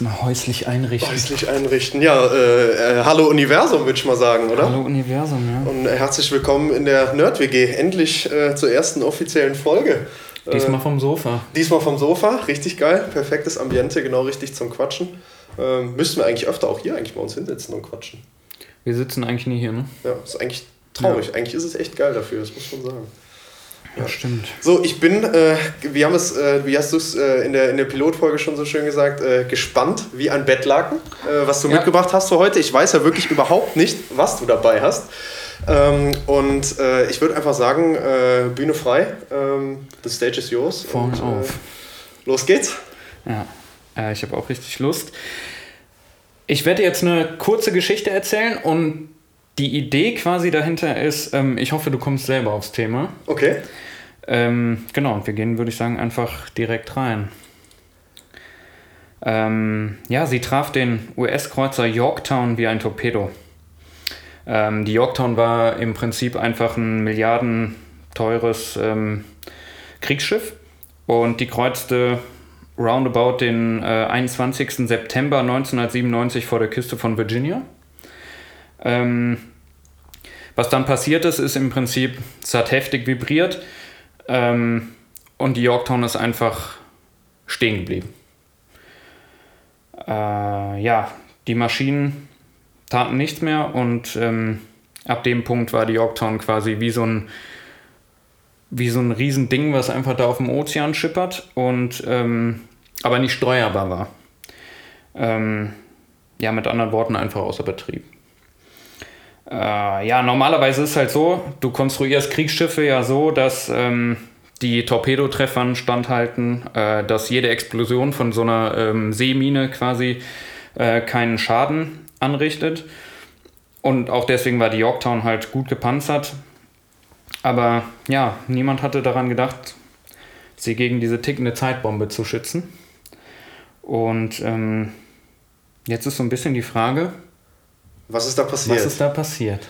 Erstmal häuslich einrichten. Häuslich einrichten. Ja, äh, äh, hallo Universum, würde ich mal sagen, oder? Hallo Universum, ja. Und äh, herzlich willkommen in der Nerd-WG. Endlich äh, zur ersten offiziellen Folge. Diesmal vom Sofa. Diesmal vom Sofa, richtig geil. Perfektes Ambiente, genau richtig zum Quatschen. Ähm, müssten wir eigentlich öfter auch hier eigentlich bei uns hinsetzen und quatschen. Wir sitzen eigentlich nie hier, ne? Ja, ist eigentlich traurig. Eigentlich ist es echt geil dafür, das muss man sagen. Ja, stimmt. So, ich bin, äh, wie, haben es, äh, wie hast du es äh, in, der, in der Pilotfolge schon so schön gesagt, äh, gespannt wie ein Bettlaken, äh, was du Ja. mitgebracht hast für heute. Ich weiß ja wirklich überhaupt nicht, was du dabei hast. Ähm, und äh, ich würde einfach sagen, äh, Bühne frei, ähm, the stage is yours. Vorn und, auf. los geht's. Ja, äh, ich habe auch richtig Lust. Ich werde jetzt eine kurze Geschichte erzählen und die Idee quasi dahinter ist, ähm, ich hoffe, du kommst selber aufs Thema. Okay. Ähm, genau, und wir gehen, würde ich sagen, einfach direkt rein. Ähm, ja, sie traf den US-Kreuzer Yorktown wie ein Torpedo. Ähm, die Yorktown war im Prinzip einfach ein milliardenteures ähm, Kriegsschiff und die kreuzte roundabout den äh, 21. September 1997 vor der Küste von Virginia. Ähm, was dann passiert ist, ist im Prinzip, es hat heftig vibriert ähm, und die Yorktown ist einfach stehen geblieben. Äh, ja, die Maschinen taten nichts mehr und ähm, ab dem Punkt war die Yorktown quasi wie so ein wie so ein Riesending, was einfach da auf dem Ozean schippert und ähm, aber nicht steuerbar war. Ähm, ja, mit anderen Worten einfach außer Betrieb. Äh, ja, normalerweise ist es halt so, du konstruierst Kriegsschiffe ja so, dass ähm, die Torpedotreffern standhalten, äh, dass jede Explosion von so einer ähm, Seemine quasi äh, keinen Schaden anrichtet. Und auch deswegen war die Yorktown halt gut gepanzert. Aber ja, niemand hatte daran gedacht, sie gegen diese tickende Zeitbombe zu schützen. Und ähm, jetzt ist so ein bisschen die Frage, Was ist da passiert? was ist da passiert?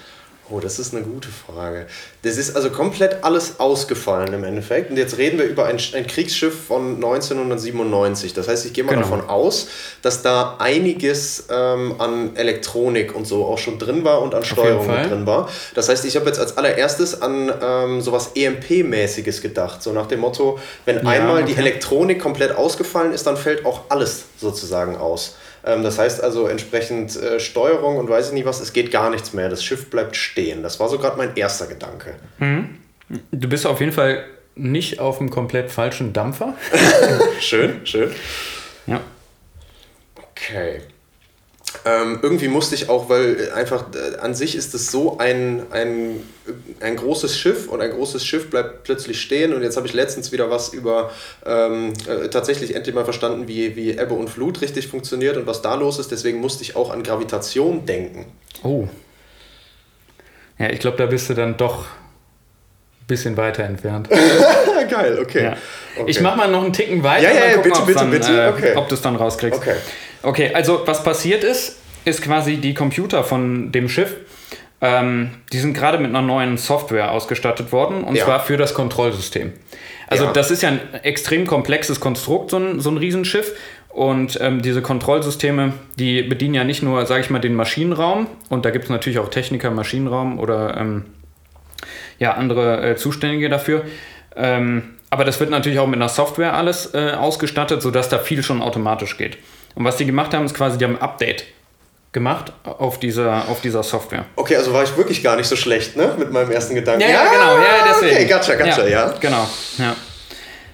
Oh, das ist eine gute Frage. Das ist also komplett alles ausgefallen im Endeffekt. Und jetzt reden wir über ein, ein Kriegsschiff von 1997. Das heißt, ich gehe mal Genau. davon aus, dass da einiges ähm, an Elektronik und so auch schon drin war und an Steuerung drin war. Das heißt, ich habe jetzt als allererstes an ähm, sowas EMP-mäßiges gedacht. So nach dem Motto, wenn Ja, einmal die okay. Elektronik komplett ausgefallen ist, dann fällt auch alles sozusagen aus. Ähm, das heißt also entsprechend äh, Steuerung und weiß ich nicht was, es geht gar nichts mehr. Das Schiff bleibt stehen. Das war so gerade mein erster Gedanke. Du bist auf jeden Fall nicht auf einem komplett falschen Dampfer. Schön, schön. Ja. Okay. Ähm, irgendwie musste ich auch, weil einfach äh, an sich ist es so ein, ein, ein großes Schiff und ein großes Schiff bleibt plötzlich stehen und jetzt habe ich letztens wieder was über ähm, äh, tatsächlich endlich mal verstanden, wie, wie Ebbe und Flut richtig funktioniert und was da los ist. Deswegen musste ich auch an Gravitation denken. Oh. Ja, ich glaube, da bist du dann doch ein bisschen weiter entfernt. Geil, okay. Ja. okay. Ich mache mal noch einen Ticken weiter. Ja, ja, mal ja, gucken, bitte, bitte, dann, bitte. Äh, Okay. Ob du es dann rauskriegst. Okay. Okay, also was passiert ist, ist quasi die Computer von dem Schiff, ähm, die sind gerade mit einer neuen Software ausgestattet worden und Ja. zwar für das Kontrollsystem. Also Ja. das ist ja ein extrem komplexes Konstrukt, so ein, so ein Riesenschiff. Und ähm, diese Kontrollsysteme, die bedienen ja nicht nur, sage ich mal, den Maschinenraum. Und da gibt es natürlich auch Techniker, Maschinenraum oder ähm, ja, andere äh, Zuständige dafür. Ähm, aber das wird natürlich auch mit einer Software alles äh, ausgestattet, sodass da viel schon automatisch geht. Und was die gemacht haben, ist quasi, die haben ein Update gemacht auf dieser, auf dieser Software. Okay, also war ich wirklich gar nicht so schlecht, ne? Mit meinem ersten Gedanken. Ja, ja, genau, ja, deswegen. Okay, gotcha, gotcha, ja. Genau, ja.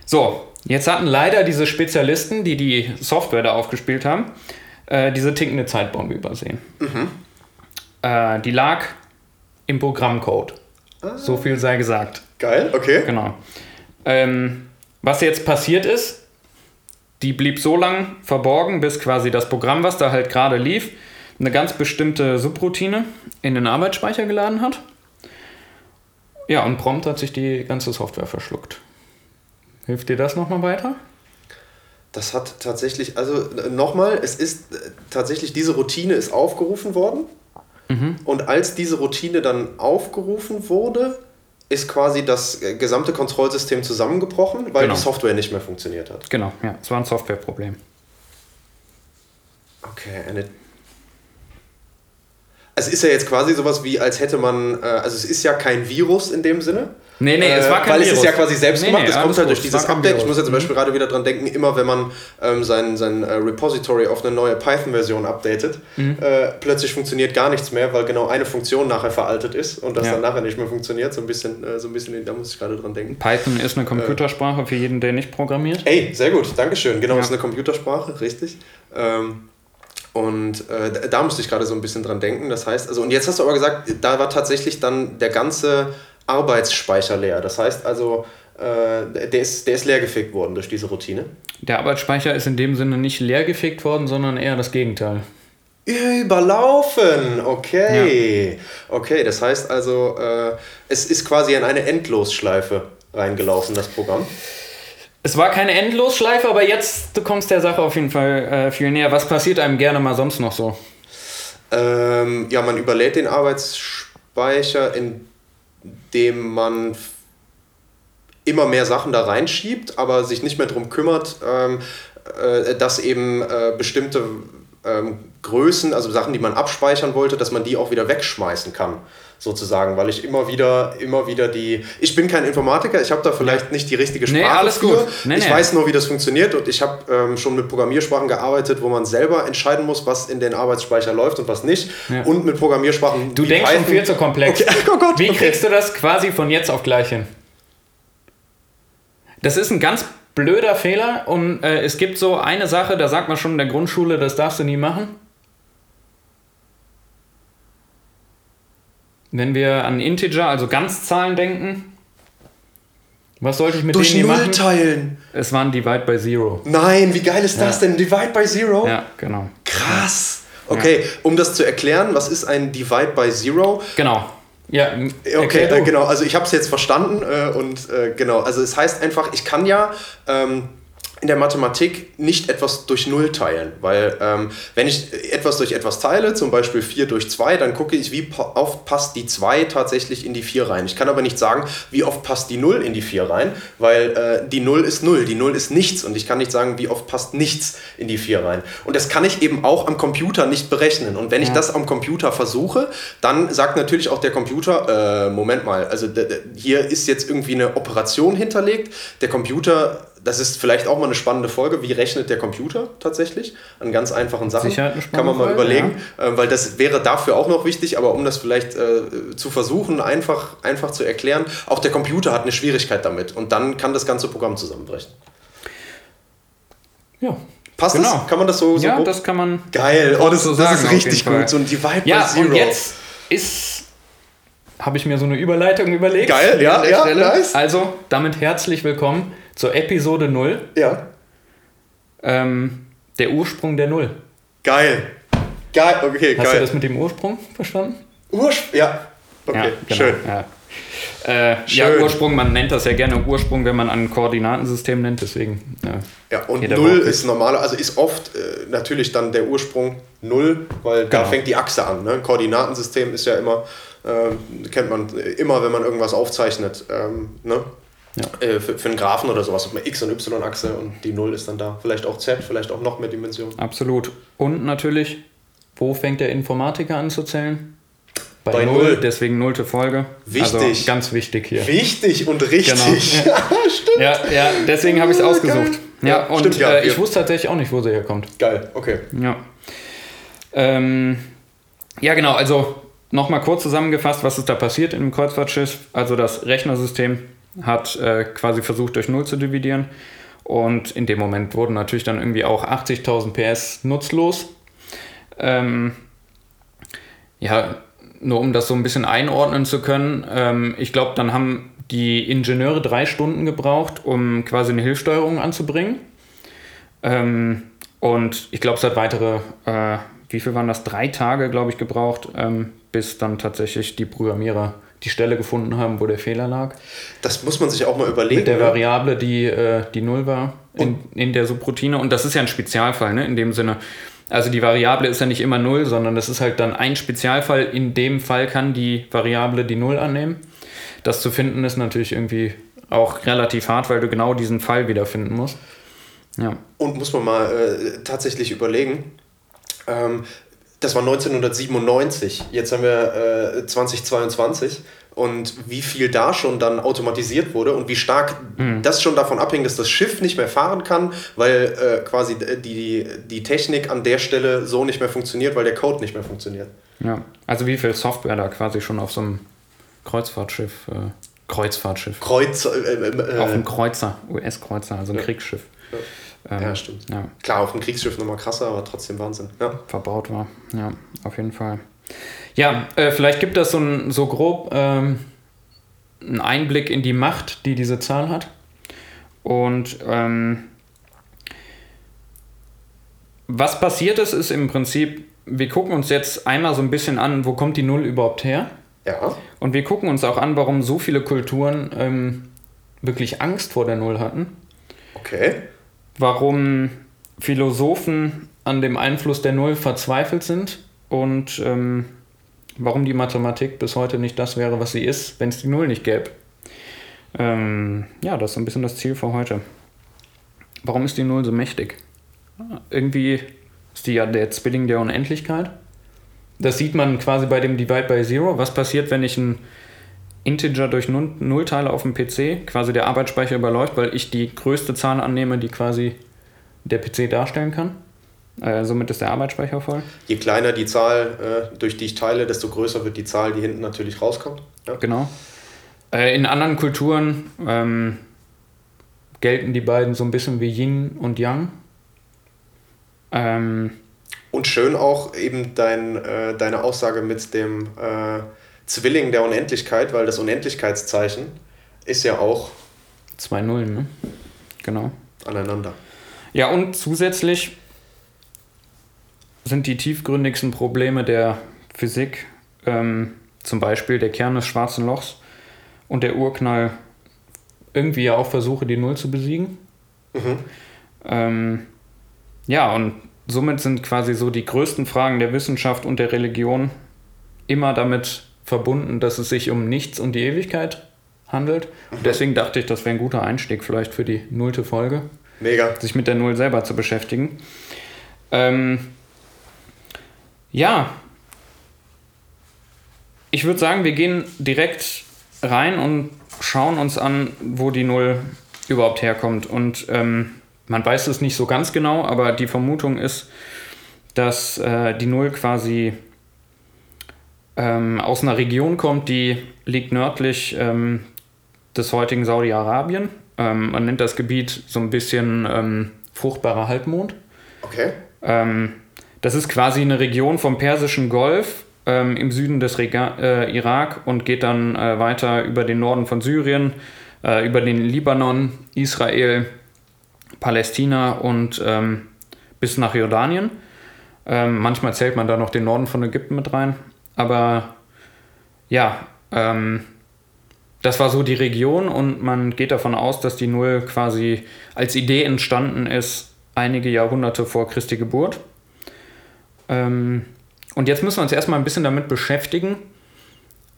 So, jetzt hatten leider diese Spezialisten, die die Software da aufgespielt haben, äh, diese tickende Zeitbombe übersehen. Mhm. Äh, die lag im Programmcode. Ah. So viel sei gesagt. Geil, okay. Genau. Ähm, was jetzt passiert ist, die blieb so lang verborgen, bis quasi das Programm, was da halt gerade lief, eine ganz bestimmte Subroutine in den Arbeitsspeicher geladen hat. Ja, und prompt hat sich die ganze Software verschluckt. Hilft dir das nochmal weiter? Das hat tatsächlich, also nochmal, es ist äh, tatsächlich, diese Routine ist aufgerufen worden. Und als diese Routine dann aufgerufen wurde, ist quasi das äh, gesamte Kontrollsystem zusammengebrochen, weil Genau. die Software nicht mehr funktioniert hat. Genau, ja, es war ein Softwareproblem. Okay, eine. Also ist ja jetzt quasi sowas wie, als hätte man, äh, also es ist ja kein Virus in dem Sinne. Nee, nee, es war kein Weil es Virus. ist ja quasi selbst Nee, gemacht, nee, es kommt halt durch es dieses Update. Ich Virus. muss jetzt zum Beispiel gerade wieder dran denken, immer wenn man ähm, sein, sein äh, Repository auf eine neue Python-Version updatet, Mhm. äh, plötzlich funktioniert gar nichts mehr, weil genau eine Funktion nachher veraltet ist und das Ja. dann nachher nicht mehr funktioniert. So ein bisschen, äh, so ein bisschen, da muss ich gerade dran denken. Python ist eine Computersprache für jeden, der nicht programmiert. Ey, sehr gut, Dankeschön. Genau, Ja. ist eine Computersprache, richtig. Ähm, und äh, da- musste ich gerade so ein bisschen dran denken. Das heißt, also, und jetzt hast du aber gesagt, da war tatsächlich dann der ganze Arbeitsspeicher leer. Das heißt also, äh, der, ist, der ist leergefegt worden durch diese Routine. Der Arbeitsspeicher ist in dem Sinne nicht leergefegt worden, sondern eher das Gegenteil. Überlaufen, okay. Okay, das heißt also, äh, es ist quasi in eine Endlosschleife reingelaufen, das Programm. Es war keine Endlosschleife, aber jetzt du kommst der Sache auf jeden Fall äh, viel näher. Was passiert einem gerne mal sonst noch so? Ähm, ja, man überlädt den Arbeitsspeicher, indem man immer mehr Sachen da reinschiebt, aber sich nicht mehr darum kümmert, ähm, äh, dass eben äh, bestimmte ähm, Größen, also Sachen, die man abspeichern wollte, dass man die auch wieder wegschmeißen kann, sozusagen, weil ich immer wieder, immer wieder die, ich bin kein Informatiker, ich habe da vielleicht nicht die richtige Sprache Nee, alles für. gut. Nee, ich nee. weiß nur, wie das funktioniert und ich habe ähm, schon mit Programmiersprachen gearbeitet, wo man selber entscheiden muss, was in den Arbeitsspeicher läuft und was nicht. Ja. Und mit Programmiersprachen. Du denkst schon Python. viel zu komplex. Okay. Oh Gott, Wie okay. kriegst du das quasi von jetzt auf gleich hin? Das ist ein ganz blöder Fehler und äh, es gibt so eine Sache, da sagt man schon in der Grundschule, das darfst du nie machen. Wenn wir an Integer, also Ganzzahlen denken, was sollte ich mit Durch denen Null machen? teilen. Es war ein Divide by Zero. Nein, wie geil ist das denn? Divide by Zero? Ja, genau. Krass. Okay, um das zu erklären, was ist ein Divide by Zero? Genau. Ja, Okay, äh, genau. Also ich habe es jetzt verstanden äh, und äh, genau. Also es heißt einfach, ich kann ja ähm, in der Mathematik nicht etwas durch Null teilen, weil ähm, wenn ich etwas durch etwas teile, zum Beispiel 4 durch 2, dann gucke ich, wie oft passt die 2 tatsächlich in die 4 rein. Ich kann aber nicht sagen, wie oft passt die 0 in die 4 rein, weil äh, die 0 ist 0, die 0 ist nichts und ich kann nicht sagen, wie oft passt nichts in die 4 rein. Und das kann ich eben auch am Computer nicht berechnen. Und wenn ich das am Computer versuche, dann sagt natürlich auch der Computer, äh, Moment mal, also hier ist jetzt irgendwie eine Operation hinterlegt. Der Computer, das ist vielleicht auch mal eine spannende Folge, wie rechnet der Computer tatsächlich an ganz einfachen Sachen. Kann man mal Folge, überlegen, äh, weil das wäre dafür auch noch wichtig, aber um das vielleicht äh, zu versuchen, einfach, einfach zu erklären, auch der Computer hat eine Schwierigkeit damit und dann kann das ganze Programm zusammenbrechen. Ja. Passt Genau. das? Kann man das so, so Ja, grob- das kann man Geil, oh, das, so das sagen, ist richtig gut. So ein Divide Ja, by Zero. und jetzt ist, habe ich mir so eine Überleitung überlegt. Geil, ja, ja, nice. Also, damit herzlich willkommen zur Episode 0, Ja, ähm, der Ursprung der Null. geil. Geil, okay, Hast du geil. das mit dem Ursprung verstanden? Ursprung, ja. Okay, ja, genau, schön. Ja. Äh, ja. Ursprung, man nennt das ja gerne Ursprung, wenn man ein Koordinatensystem nennt, deswegen. Ja, Ja, und Null ist normaler, also ist oft äh, natürlich dann der Ursprung Null, weil da Genau. fängt die Achse an. Ne? Ein Koordinatensystem ist ja immer, ähm, kennt man äh, immer, wenn man irgendwas aufzeichnet, ähm, ne? Ja. Äh, für, für einen Graphen oder sowas, hat man X- und Y-Achse und die Null ist dann da. Vielleicht auch Z, vielleicht auch noch mehr Dimensionen. absolut. Und natürlich, wo fängt der Informatiker an zu zählen? Bei, Bei Null, Null. deswegen nullte Folge. Also Wichtig. ganz wichtig hier. Wichtig und richtig. Genau. Stimmt. Ja, ja, deswegen habe ich es Ja, ausgesucht. geil. Ja, Ja, und stimmt, ja, äh, ich ja. wusste tatsächlich auch nicht, wo sie herkommt. Geil, okay. Ja. Ähm, ja, genau, also nochmal kurz zusammengefasst, was ist da passiert im Kreuzfahrtschiff. Also das Rechnersystem hat äh, quasi versucht, durch Null zu dividieren. Und in dem Moment wurden natürlich dann irgendwie auch 80.000 PS nutzlos. Ähm, ja, nur um das so ein bisschen einordnen zu können. Ähm, ich glaube, dann haben die Ingenieure drei Stunden gebraucht, um quasi eine Hilfssteuerung anzubringen. Ähm, und ich glaube, es hat weitere, äh, wie viel waren das? Drei Tage, glaube ich, gebraucht, ähm, bis dann tatsächlich die Programmierer die Stelle gefunden haben, wo der Fehler lag. Das muss man sich auch mal überlegen. Mit der ne? Variable, die, äh, die null war in, in der Subroutine. Und das ist ja ein Spezialfall, ne? in dem Sinne. Also die Variable ist ja nicht immer null, sondern das ist halt dann ein Spezialfall. In dem Fall kann die Variable die null annehmen. Das zu finden ist natürlich irgendwie auch relativ hart, weil du genau diesen Fall wiederfinden musst. Ja. Und muss man mal äh, tatsächlich überlegen. Ähm, das war 1997, jetzt haben wir äh, 2022 und wie viel da schon dann automatisiert wurde und wie stark Mhm. das schon davon abhängt, dass das Schiff nicht mehr fahren kann, weil äh, quasi die, die Technik an der Stelle so nicht mehr funktioniert, weil der Code nicht mehr funktioniert. ja. Also wie viel Software da quasi schon auf so einem Kreuzfahrtschiff, äh, Kreuzfahrtschiff, Kreuz. Äh, äh, auf äh, einem Kreuzer, US-Kreuzer, also ein Ja. Kriegsschiff. Ähm, ja, stimmt. Ja, Klar, auf dem Kriegsschiff nochmal krasser, aber trotzdem Wahnsinn. Ja. verbaut war. Ja, auf jeden Fall. Ja, äh, vielleicht gibt das so, ein, so grob ähm, einen Einblick in die Macht, die diese Zahl hat. Und ähm, was passiert ist, ist im Prinzip, wir gucken uns jetzt einmal so ein bisschen an, wo kommt die Null überhaupt her? Ja. Und wir gucken uns auch an, warum so viele Kulturen ähm, wirklich Angst vor der Null hatten. Okay. Warum Philosophen an dem Einfluss der Null verzweifelt sind und ähm, warum die Mathematik bis heute nicht das wäre, was sie ist, wenn es die Null nicht gäbe. Ähm, ja, das ist ein bisschen das Ziel für heute. Warum ist die Null so mächtig? Irgendwie ist die ja der Zwilling der Unendlichkeit. Das sieht man quasi bei dem Divide by Zero. Was passiert, wenn ich ein Integer durch Null, Null teile auf dem PC? Quasi der Arbeitsspeicher überläuft, weil ich die größte Zahl annehme, die quasi der PC darstellen kann. Äh, somit ist der Arbeitsspeicher voll. Je kleiner die Zahl, äh, durch die ich teile, desto größer wird die Zahl, die hinten natürlich rauskommt. Ja. Genau. Äh, in anderen Kulturen ähm, gelten die beiden so ein bisschen wie Yin und Yang. Ähm, Und schön auch eben dein, äh, deine Aussage mit dem äh, Zwilling der Unendlichkeit, weil das Unendlichkeitszeichen ist ja auch zwei Nullen, ne? Genau. aneinander. Ja, und zusätzlich sind die tiefgründigsten Probleme der Physik, ähm, zum Beispiel der Kern des schwarzen Lochs und der Urknall, irgendwie ja auch Versuche, die Null zu besiegen. Mhm. Ähm, ja, und somit sind quasi so die größten Fragen der Wissenschaft und der Religion immer damit verbunden, dass es sich um nichts und die Ewigkeit handelt. Und deswegen dachte ich, das wäre ein guter Einstieg vielleicht für die nullte Folge Mega. sich mit der Null selber zu beschäftigen. Ähm, ja, ich würde sagen, wir gehen direkt rein und schauen uns an, wo die Null überhaupt herkommt. Und ähm, man weiß es nicht so ganz genau, aber die Vermutung ist, dass äh, die Null quasi ähm, aus einer Region kommt, die liegt nördlich ähm, des heutigen Saudi-Arabien. Ähm, man nennt das Gebiet so ein bisschen ähm, fruchtbarer Halbmond. Okay. Ähm, das ist quasi eine Region vom Persischen Golf ähm, im Süden des Rega äh, Irak und geht dann äh, weiter über den Norden von Syrien, äh, über den Libanon, Israel, Palästina und bis nach Jordanien. Manchmal zählt man da noch den Norden von Ägypten mit rein. Aber ja, ähm, das war so die Region und man geht davon aus, dass die Null quasi als Idee entstanden ist, einige Jahrhunderte vor Christi Geburt. Ähm, und jetzt müssen wir uns erstmal ein bisschen damit beschäftigen,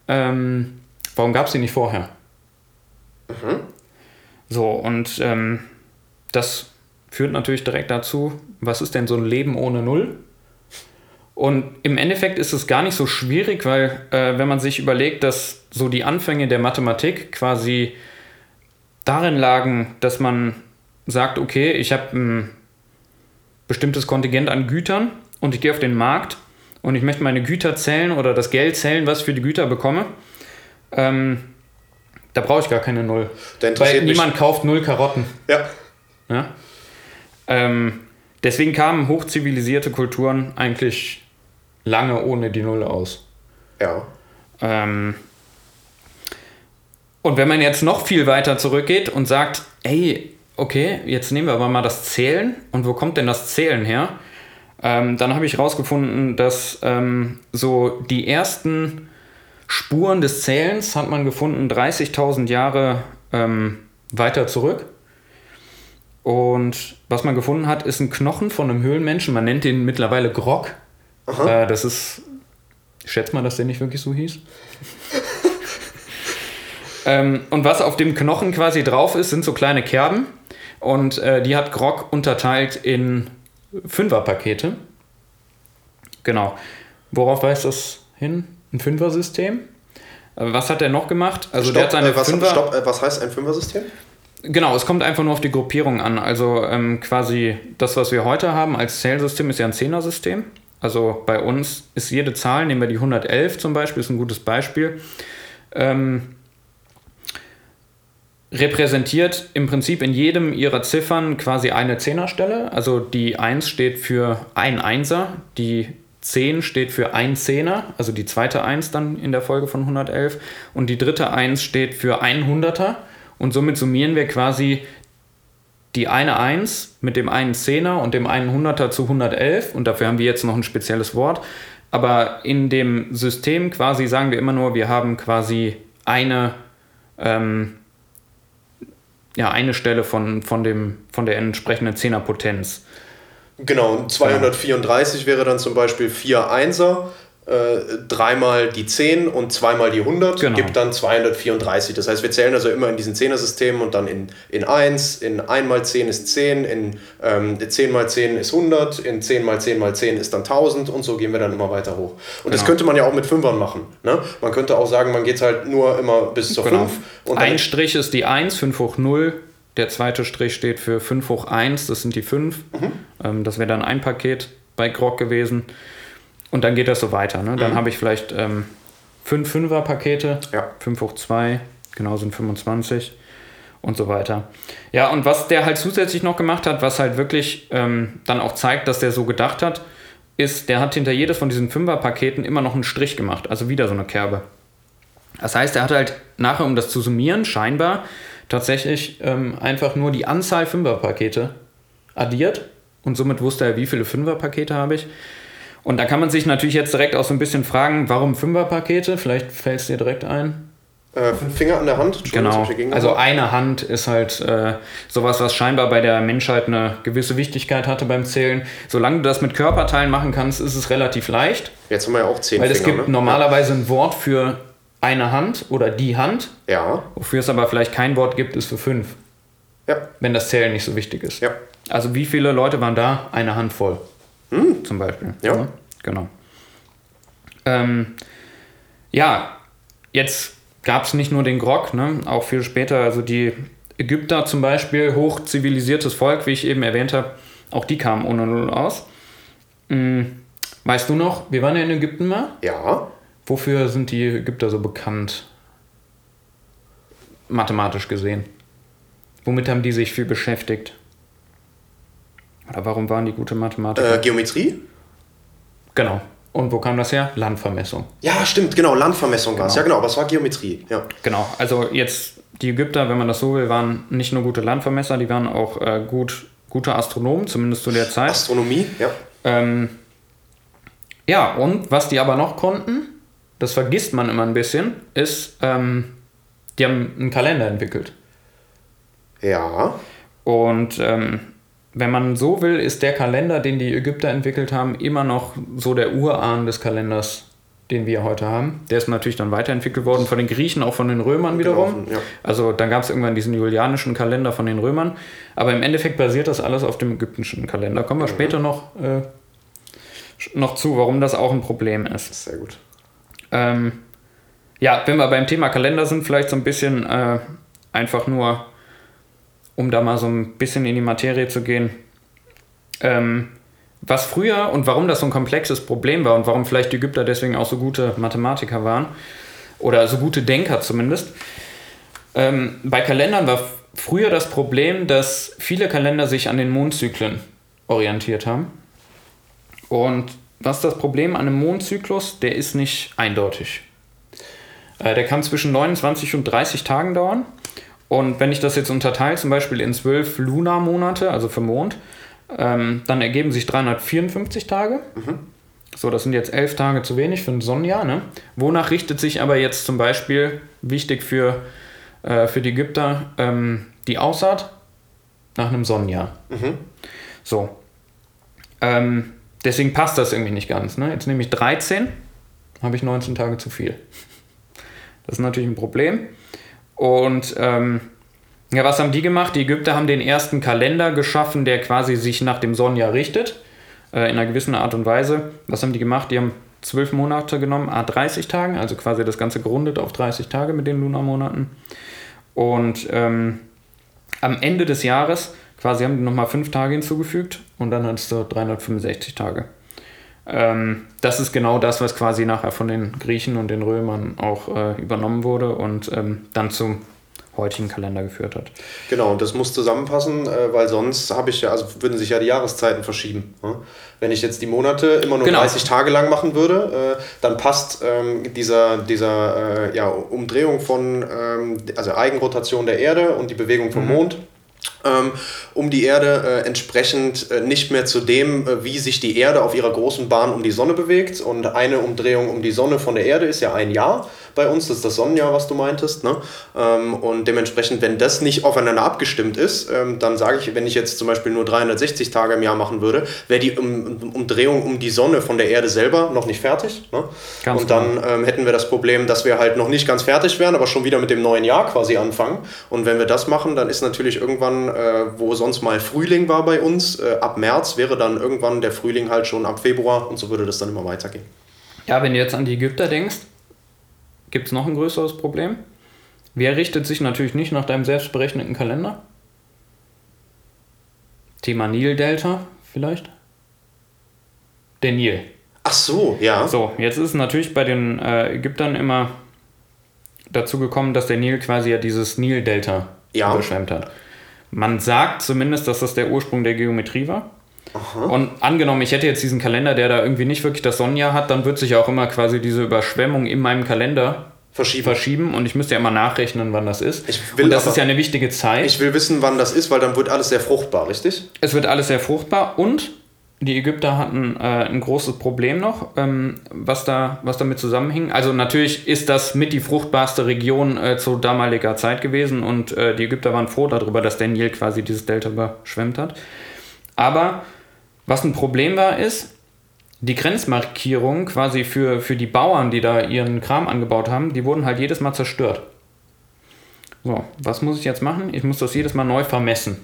ähm, warum gab es die nicht vorher? So, und ähm, das führt natürlich direkt dazu, was ist denn so ein Leben ohne Null? Und im Endeffekt ist es gar nicht so schwierig, weil äh, wenn man sich überlegt, dass so die Anfänge der Mathematik quasi darin lagen, dass man sagt, okay, ich habe ein bestimmtes Kontingent an Gütern und ich gehe auf den Markt und ich möchte meine Güter zählen oder das Geld zählen, was ich für die Güter bekomme, ähm, da brauche ich gar keine Null. Weil mich- niemand kauft Null Karotten. Ja. Ja? Ähm, deswegen kamen hochzivilisierte Kulturen eigentlich lange ohne die Null aus. Ja. Ähm, und wenn man jetzt noch viel weiter zurückgeht und sagt, ey, okay, jetzt nehmen wir aber mal das Zählen. Und wo kommt denn das Zählen her? Ähm, dann habe ich herausgefunden, dass ähm, so die ersten Spuren des Zählens hat man gefunden 30.000 Jahre ähm, weiter zurück. Und was man gefunden hat, ist ein Knochen von einem Höhlenmenschen. Man nennt den mittlerweile Grog. Äh, das ist, ich schätze mal, dass der nicht wirklich so hieß. ähm, und was auf dem Knochen quasi drauf ist, sind so kleine Kerben. Und äh, die hat Grog unterteilt in Fünferpakete. Genau. Worauf weist das hin? Ein Fünfer-System? Äh, Was hat er noch gemacht? Also der hat Stopp, seine äh, was, Fünfer stopp, äh, was heißt ein Fünfer-System? Genau, es kommt einfach nur auf die Gruppierung an. Also ähm, quasi das, was wir heute haben als Zählsystem, ist ja ein Zehner-System. Also bei uns ist jede Zahl, nehmen wir die 111 zum Beispiel, ist ein gutes Beispiel, ähm, repräsentiert im Prinzip in jedem ihrer Ziffern quasi eine Zehnerstelle. Also die 1 steht für ein Einser, die 10 steht für ein Zehner, also die zweite 1 dann in der Folge von 111 und die dritte 1 steht für ein Hunderter und somit summieren wir quasi die eine 1 mit dem einen Zehner und dem einen Hunderter zu 111 und dafür haben wir jetzt noch ein spezielles Wort. Aber in dem System quasi sagen wir immer nur, wir haben quasi eine, ähm, ja, eine Stelle von, von, dem, von der entsprechenden Zehnerpotenz. Genau, und 234 wäre dann zum Beispiel 4 Einser, äh, dreimal die 10 und zweimal die 100, Genau. gibt dann 234. Das heißt, wir zählen also immer in diesen Zehner-Systemen und dann in, in 1, in 1 mal 10 ist 10, in ähm, 10 mal 10 ist 100, in 10 mal 10 mal 10 ist dann 1000 und so gehen wir dann immer weiter hoch. Und das Genau. könnte man ja auch mit Fünfern machen. Ne? Man könnte auch sagen, man geht halt nur immer bis zur Genau. 5 und Ein Strich ist die 1, 5 hoch 0. Der zweite Strich steht für 5 hoch 1, das sind die 5. Mhm. Ähm, das wäre dann ein Paket bei Grog gewesen. Und dann geht das so weiter. Ne? Dann habe ich vielleicht ähm, 5 Fünfer-Pakete, Mhm. Ja. 5 hoch 2, genau sind 25 und so weiter. Ja, und was der halt zusätzlich noch gemacht hat, was halt wirklich ähm, dann auch zeigt, dass der so gedacht hat, ist, der hat hinter jedes von diesen Fünfer-Paketen immer noch einen Strich gemacht, also wieder so eine Kerbe. Das heißt, er hat halt nachher, um das zu summieren, scheinbar tatsächlich ähm, einfach nur die Anzahl Fünferpakete addiert und somit wusste er, wie viele Fünferpakete habe ich. Und da kann man sich natürlich jetzt direkt auch so ein bisschen fragen, warum Fünferpakete? Vielleicht fällt es dir direkt ein. äh, fünf Finger an der Hand. Genau. Also eine Hand ist halt äh, sowas, was scheinbar bei der Menschheit eine gewisse Wichtigkeit hatte beim Zählen. Solange du das mit Körperteilen machen kannst, ist es relativ leicht. Jetzt haben wir ja auch 10 Weil Finger. es gibt ne? normalerweise ein Wort für eine Hand oder die Hand. Ja, Wofür es aber vielleicht kein Wort gibt, ist für fünf, ja, wenn das Zählen nicht so wichtig ist. ja. Also wie viele Leute waren da? Eine Handvoll. Zum Beispiel. Ja. Genau. Ähm, ja, jetzt gab es nicht nur den Grog, ne? auch viel später, also die Ägypter zum Beispiel, hochzivilisiertes Volk, wie ich eben erwähnt habe, auch die kamen ohne Null aus. Hm, weißt du noch, wir waren ja in Ägypten mal. Ja, Wofür sind die Ägypter so bekannt? Mathematisch gesehen. Womit haben die sich viel beschäftigt? Oder warum waren die gute Mathematiker? äh, Geometrie? genau. Und wo kam das her? Landvermessung. Ja, stimmt, genau, Landvermessung war es. Genau. Ja, genau, aber es war Geometrie. Ja. Genau. Also jetzt die Ägypter, wenn man das so will, waren nicht nur gute Landvermesser, die waren auch äh, gut, gute Astronomen, zumindest zu der Zeit. Astronomie, ja. Ähm, ja, und was die aber noch konnten, das vergisst man immer ein bisschen, ist, ähm, die haben einen Kalender entwickelt. Ja, Und ähm, wenn man so will, ist der Kalender, den die Ägypter entwickelt haben, immer noch so der Urahn des Kalenders, den wir heute haben. Der ist natürlich dann weiterentwickelt worden von den Griechen, auch von den Römern wiederum. Genau, ja. Also dann gab es irgendwann diesen julianischen Kalender von den Römern. Aber im Endeffekt basiert das alles auf dem ägyptischen Kalender. Kommen wir später noch, äh, noch zu, warum das auch ein Problem ist. sehr gut. Ähm, ja, wenn wir beim Thema Kalender sind, vielleicht so ein bisschen äh, einfach nur, um da mal so ein bisschen in die Materie zu gehen. Ähm, was früher und warum das so ein komplexes Problem war und warum vielleicht die Ägypter deswegen auch so gute Mathematiker waren, oder so gute Denker zumindest. Ähm, bei Kalendern war früher das Problem, dass viele Kalender sich an den Mondzyklen orientiert haben. Und was ist das Problem an einem Mondzyklus? Der ist nicht eindeutig. Äh, der kann zwischen 29 und 30 Tagen dauern. Und wenn ich das jetzt unterteile, zum Beispiel in zwölf Lunarmonate, also für Mond, ähm, dann ergeben sich 354 Tage. So, das sind jetzt elf Tage zu wenig für ein Sonnenjahr. Ne? Wonach richtet sich aber jetzt zum Beispiel, wichtig für, äh, für die Ägypter, ähm, die Aussaat? Nach einem Sonnenjahr. So. Ähm, deswegen passt das irgendwie nicht ganz. Ne? Jetzt nehme ich 13, habe ich 19 Tage zu viel. Das ist natürlich ein Problem. Und ähm, ja, was haben die gemacht? Die Ägypter haben den ersten Kalender geschaffen, der quasi sich nach dem Sonnenjahr richtet, äh, in einer gewissen Art und Weise. Was haben die gemacht? Die haben zwölf Monate genommen, a 30 Tagen, also quasi das Ganze gerundet auf 30 Tage mit den Lunarmonaten. Und ähm, am Ende des Jahres quasi haben die nochmal fünf Tage hinzugefügt und dann hattest du 365 Tage. Ähm, das ist genau das, was quasi nachher von den Griechen und den Römern auch äh, übernommen wurde und ähm, dann zum heutigen Kalender geführt hat. Genau, und das muss zusammenpassen, äh, weil sonst habe ich ja, also würden sich ja die Jahreszeiten verschieben. Ne? Wenn ich jetzt die Monate immer nur Genau. 30 Tage lang machen würde, äh, dann passt ähm, dieser, dieser äh, ja, Umdrehung von, ähm, also Eigenrotation der Erde und die Bewegung vom Mond ähm, um die Erde äh, entsprechend äh, nicht mehr zu dem, äh, wie sich die Erde auf ihrer großen Bahn um die Sonne bewegt. Und eine Umdrehung um die Sonne von der Erde ist ja ein Jahr bei uns, das ist das Sonnenjahr, was du meintest. Ne? Ähm, und dementsprechend, wenn das nicht aufeinander abgestimmt ist, ähm, dann sage ich, wenn ich jetzt zum Beispiel nur 360 Tage im Jahr machen würde, wäre die um, Umdrehung um die Sonne von der Erde selber noch nicht fertig. Ne? Und dann ähm, hätten wir das Problem, dass wir halt noch nicht ganz fertig wären, aber schon wieder mit dem neuen Jahr quasi anfangen. Und wenn wir das machen, dann ist natürlich irgendwann, äh, wo sonst mal Frühling war bei uns, äh, ab März wäre dann irgendwann der Frühling halt schon ab Februar und so würde das dann immer weitergehen. Ja, wenn du jetzt an die Ägypter denkst, gibt es noch ein größeres Problem. Wer richtet sich natürlich nicht nach deinem selbst berechneten Kalender? Thema Nil-Delta vielleicht? Der Nil. Ach so, ja. So, jetzt ist es natürlich bei den äh, Ägyptern immer dazu gekommen, dass der Nil quasi ja dieses Nil-Delta Ja. überschwemmt hat. Man sagt zumindest, dass das der Ursprung der Geometrie war. Und angenommen, ich hätte jetzt diesen Kalender, der da irgendwie nicht wirklich das Sonnenjahr hat, dann wird sich auch immer quasi diese Überschwemmung in meinem Kalender Verschieben. verschieben und ich müsste ja immer nachrechnen, wann das ist. Ich will und das aber- ist ja eine wichtige Zeit. Ich will wissen, wann das ist, weil dann wird alles sehr fruchtbar, richtig? Es wird alles sehr fruchtbar und die Ägypter hatten äh, ein großes Problem noch, ähm, was, da, was damit zusammenhing. Also natürlich ist das mit die fruchtbarste Region äh, zu damaliger Zeit gewesen und äh, die Ägypter waren froh darüber, dass der Nil quasi dieses Delta überschwemmt hat. Aber was ein Problem war, ist, die Grenzmarkierungen quasi für, für die Bauern, die da ihren Kram angebaut haben, die wurden halt jedes Mal zerstört. So, was muss ich jetzt machen? Ich muss das jedes Mal neu vermessen.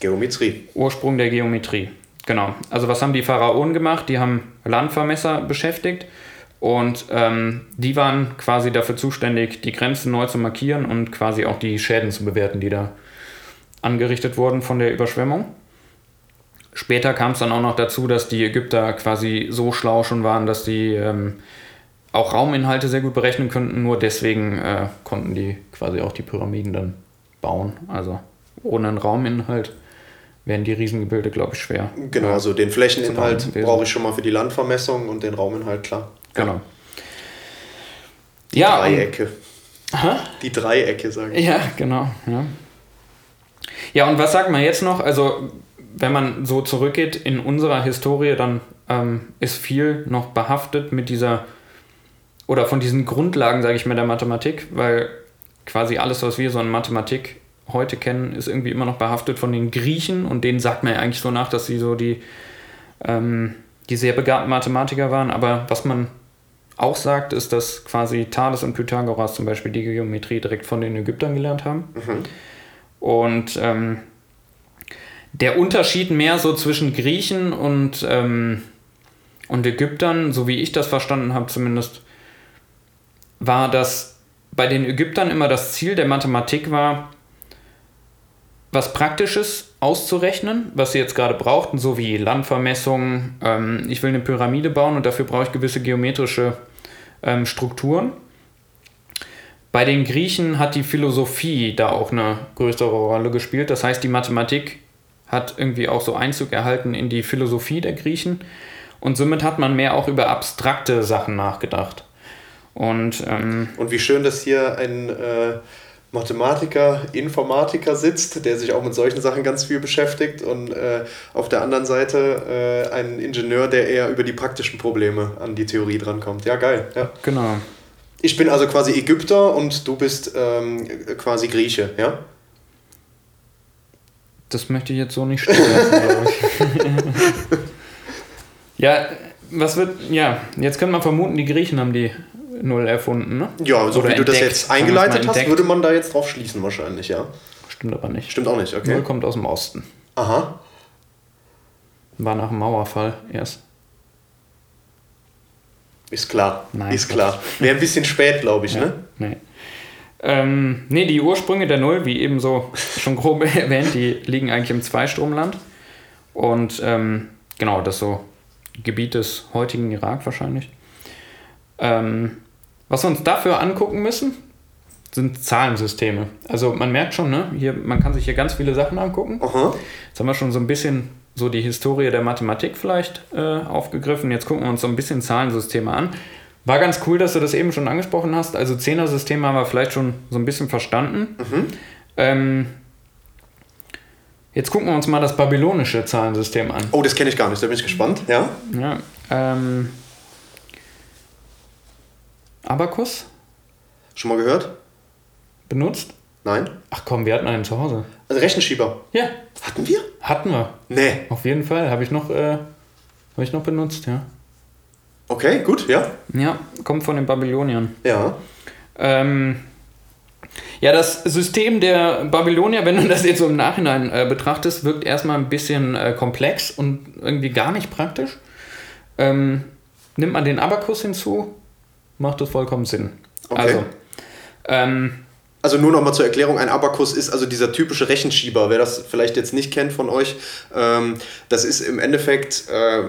Geometrie. Ursprung der Geometrie. Genau. Also was haben die Pharaonen gemacht? Die haben Landvermesser beschäftigt und ähm, die waren quasi dafür zuständig, die Grenzen neu zu markieren und quasi auch die Schäden zu bewerten, die da angerichtet wurden von der Überschwemmung. Später kam es dann auch noch dazu, dass die Ägypter quasi so schlau schon waren, dass die ähm, auch Rauminhalte sehr gut berechnen könnten. Nur deswegen äh, konnten die quasi auch die Pyramiden dann bauen. Also ohne einen Rauminhalt wären die Riesengebilde, glaube ich, schwer. Genau, Ja, also den Flächeninhalt brauche ich schon mal für die Landvermessung und den Rauminhalt, klar. Genau. Ja, und- Dreiecke. Die Dreiecke, sage ich. Ja, genau. Ja. ja, und was sagt man jetzt noch? Also, wenn man so zurückgeht in unserer Historie, dann ähm, ist viel noch behaftet mit dieser oder von diesen Grundlagen, sage ich mal, der Mathematik, weil quasi alles, was wir so in Mathematik heute kennen, ist irgendwie immer noch behaftet von den Griechen und denen sagt man ja eigentlich so nach, dass sie so die, ähm, die sehr begabten Mathematiker waren. Aber was man auch sagt, ist, dass quasi Thales und Pythagoras zum Beispiel die Geometrie direkt von den Ägyptern gelernt haben. Und ähm, der Unterschied mehr so zwischen Griechen und, ähm, und Ägyptern, so wie ich das verstanden habe zumindest, war, dass bei den Ägyptern immer das Ziel der Mathematik war, was Praktisches auszurechnen, was sie jetzt gerade brauchten, so wie Landvermessungen. Ähm, ich will eine Pyramide bauen und dafür brauche ich gewisse geometrische ähm, Strukturen. Bei den Griechen hat die Philosophie da auch eine größere Rolle gespielt. Das heißt, die Mathematik hat irgendwie auch so Einzug erhalten in die Philosophie der Griechen. Und somit hat man mehr auch über abstrakte Sachen nachgedacht. Und ähm, Und wie schön, dass hier ein, äh, Mathematiker, Informatiker sitzt, der sich auch mit solchen Sachen ganz viel beschäftigt und äh, auf der anderen Seite äh, ein Ingenieur, der eher über die praktischen Probleme an die Theorie drankommt. Ja, geil. Ja. Genau. Ich bin also quasi Ägypter und du bist ähm, quasi Grieche, ja? Das möchte ich jetzt so nicht stehen lassen, glaube ich. ja, was wird. Ja, jetzt könnte man vermuten, die Griechen haben die Null erfunden, ne? Ja, so Oder wie du das entdeckt, jetzt eingeleitet hast, entdeckt. würde man da jetzt drauf schließen wahrscheinlich, ja? Stimmt aber nicht. Stimmt auch nicht, okay. Null kommt aus dem Osten. Aha. War nach dem Mauerfall erst. Ist klar. Nein, ist klar. Wäre ein bisschen spät, glaube ich, ne? Nee. Ähm, nee, die Ursprünge der Null, wie eben so schon grob erwähnt, die liegen eigentlich im Zweistromland. Und ähm, genau, das so Gebiet des heutigen Irak wahrscheinlich. Ähm, was wir uns dafür angucken müssen, sind Zahlensysteme. Also man merkt schon, ne, hier, man kann sich hier ganz viele Sachen angucken. Aha. Jetzt haben wir schon so ein bisschen so die Historie der Mathematik vielleicht äh, aufgegriffen. Jetzt gucken wir uns so ein bisschen Zahlensysteme an. War ganz cool, dass du das eben schon angesprochen hast. Also Zehner-Systeme haben wir vielleicht schon so ein bisschen verstanden. Ähm, jetzt gucken wir uns mal das babylonische Zahlensystem an. Oh, das kenne ich gar nicht, da bin ich gespannt, ja? Ja, ähm, Abakus Schon mal gehört? benutzt? Nein? Ach komm, wir hatten einen zu Hause. Also Rechenschieber. Ja, Hatten wir? hatten wir. Nee. Auf jeden Fall. Habe ich noch, äh, habe ich noch benutzt, ja. Okay, gut, ja? Ja, kommt von den Babyloniern. Ja. Ähm, ja, das System der Babylonier, wenn du das jetzt so im Nachhinein äh, betrachtest, wirkt erstmal ein bisschen äh, komplex und irgendwie gar nicht praktisch. Ähm, nimmt man den Abakus hinzu, macht das vollkommen Sinn. Okay. Also, ähm, Also nur noch mal zur Erklärung, ein Abakus ist also dieser typische Rechenschieber. Wer das vielleicht jetzt nicht kennt von euch, ähm, das ist im Endeffekt äh,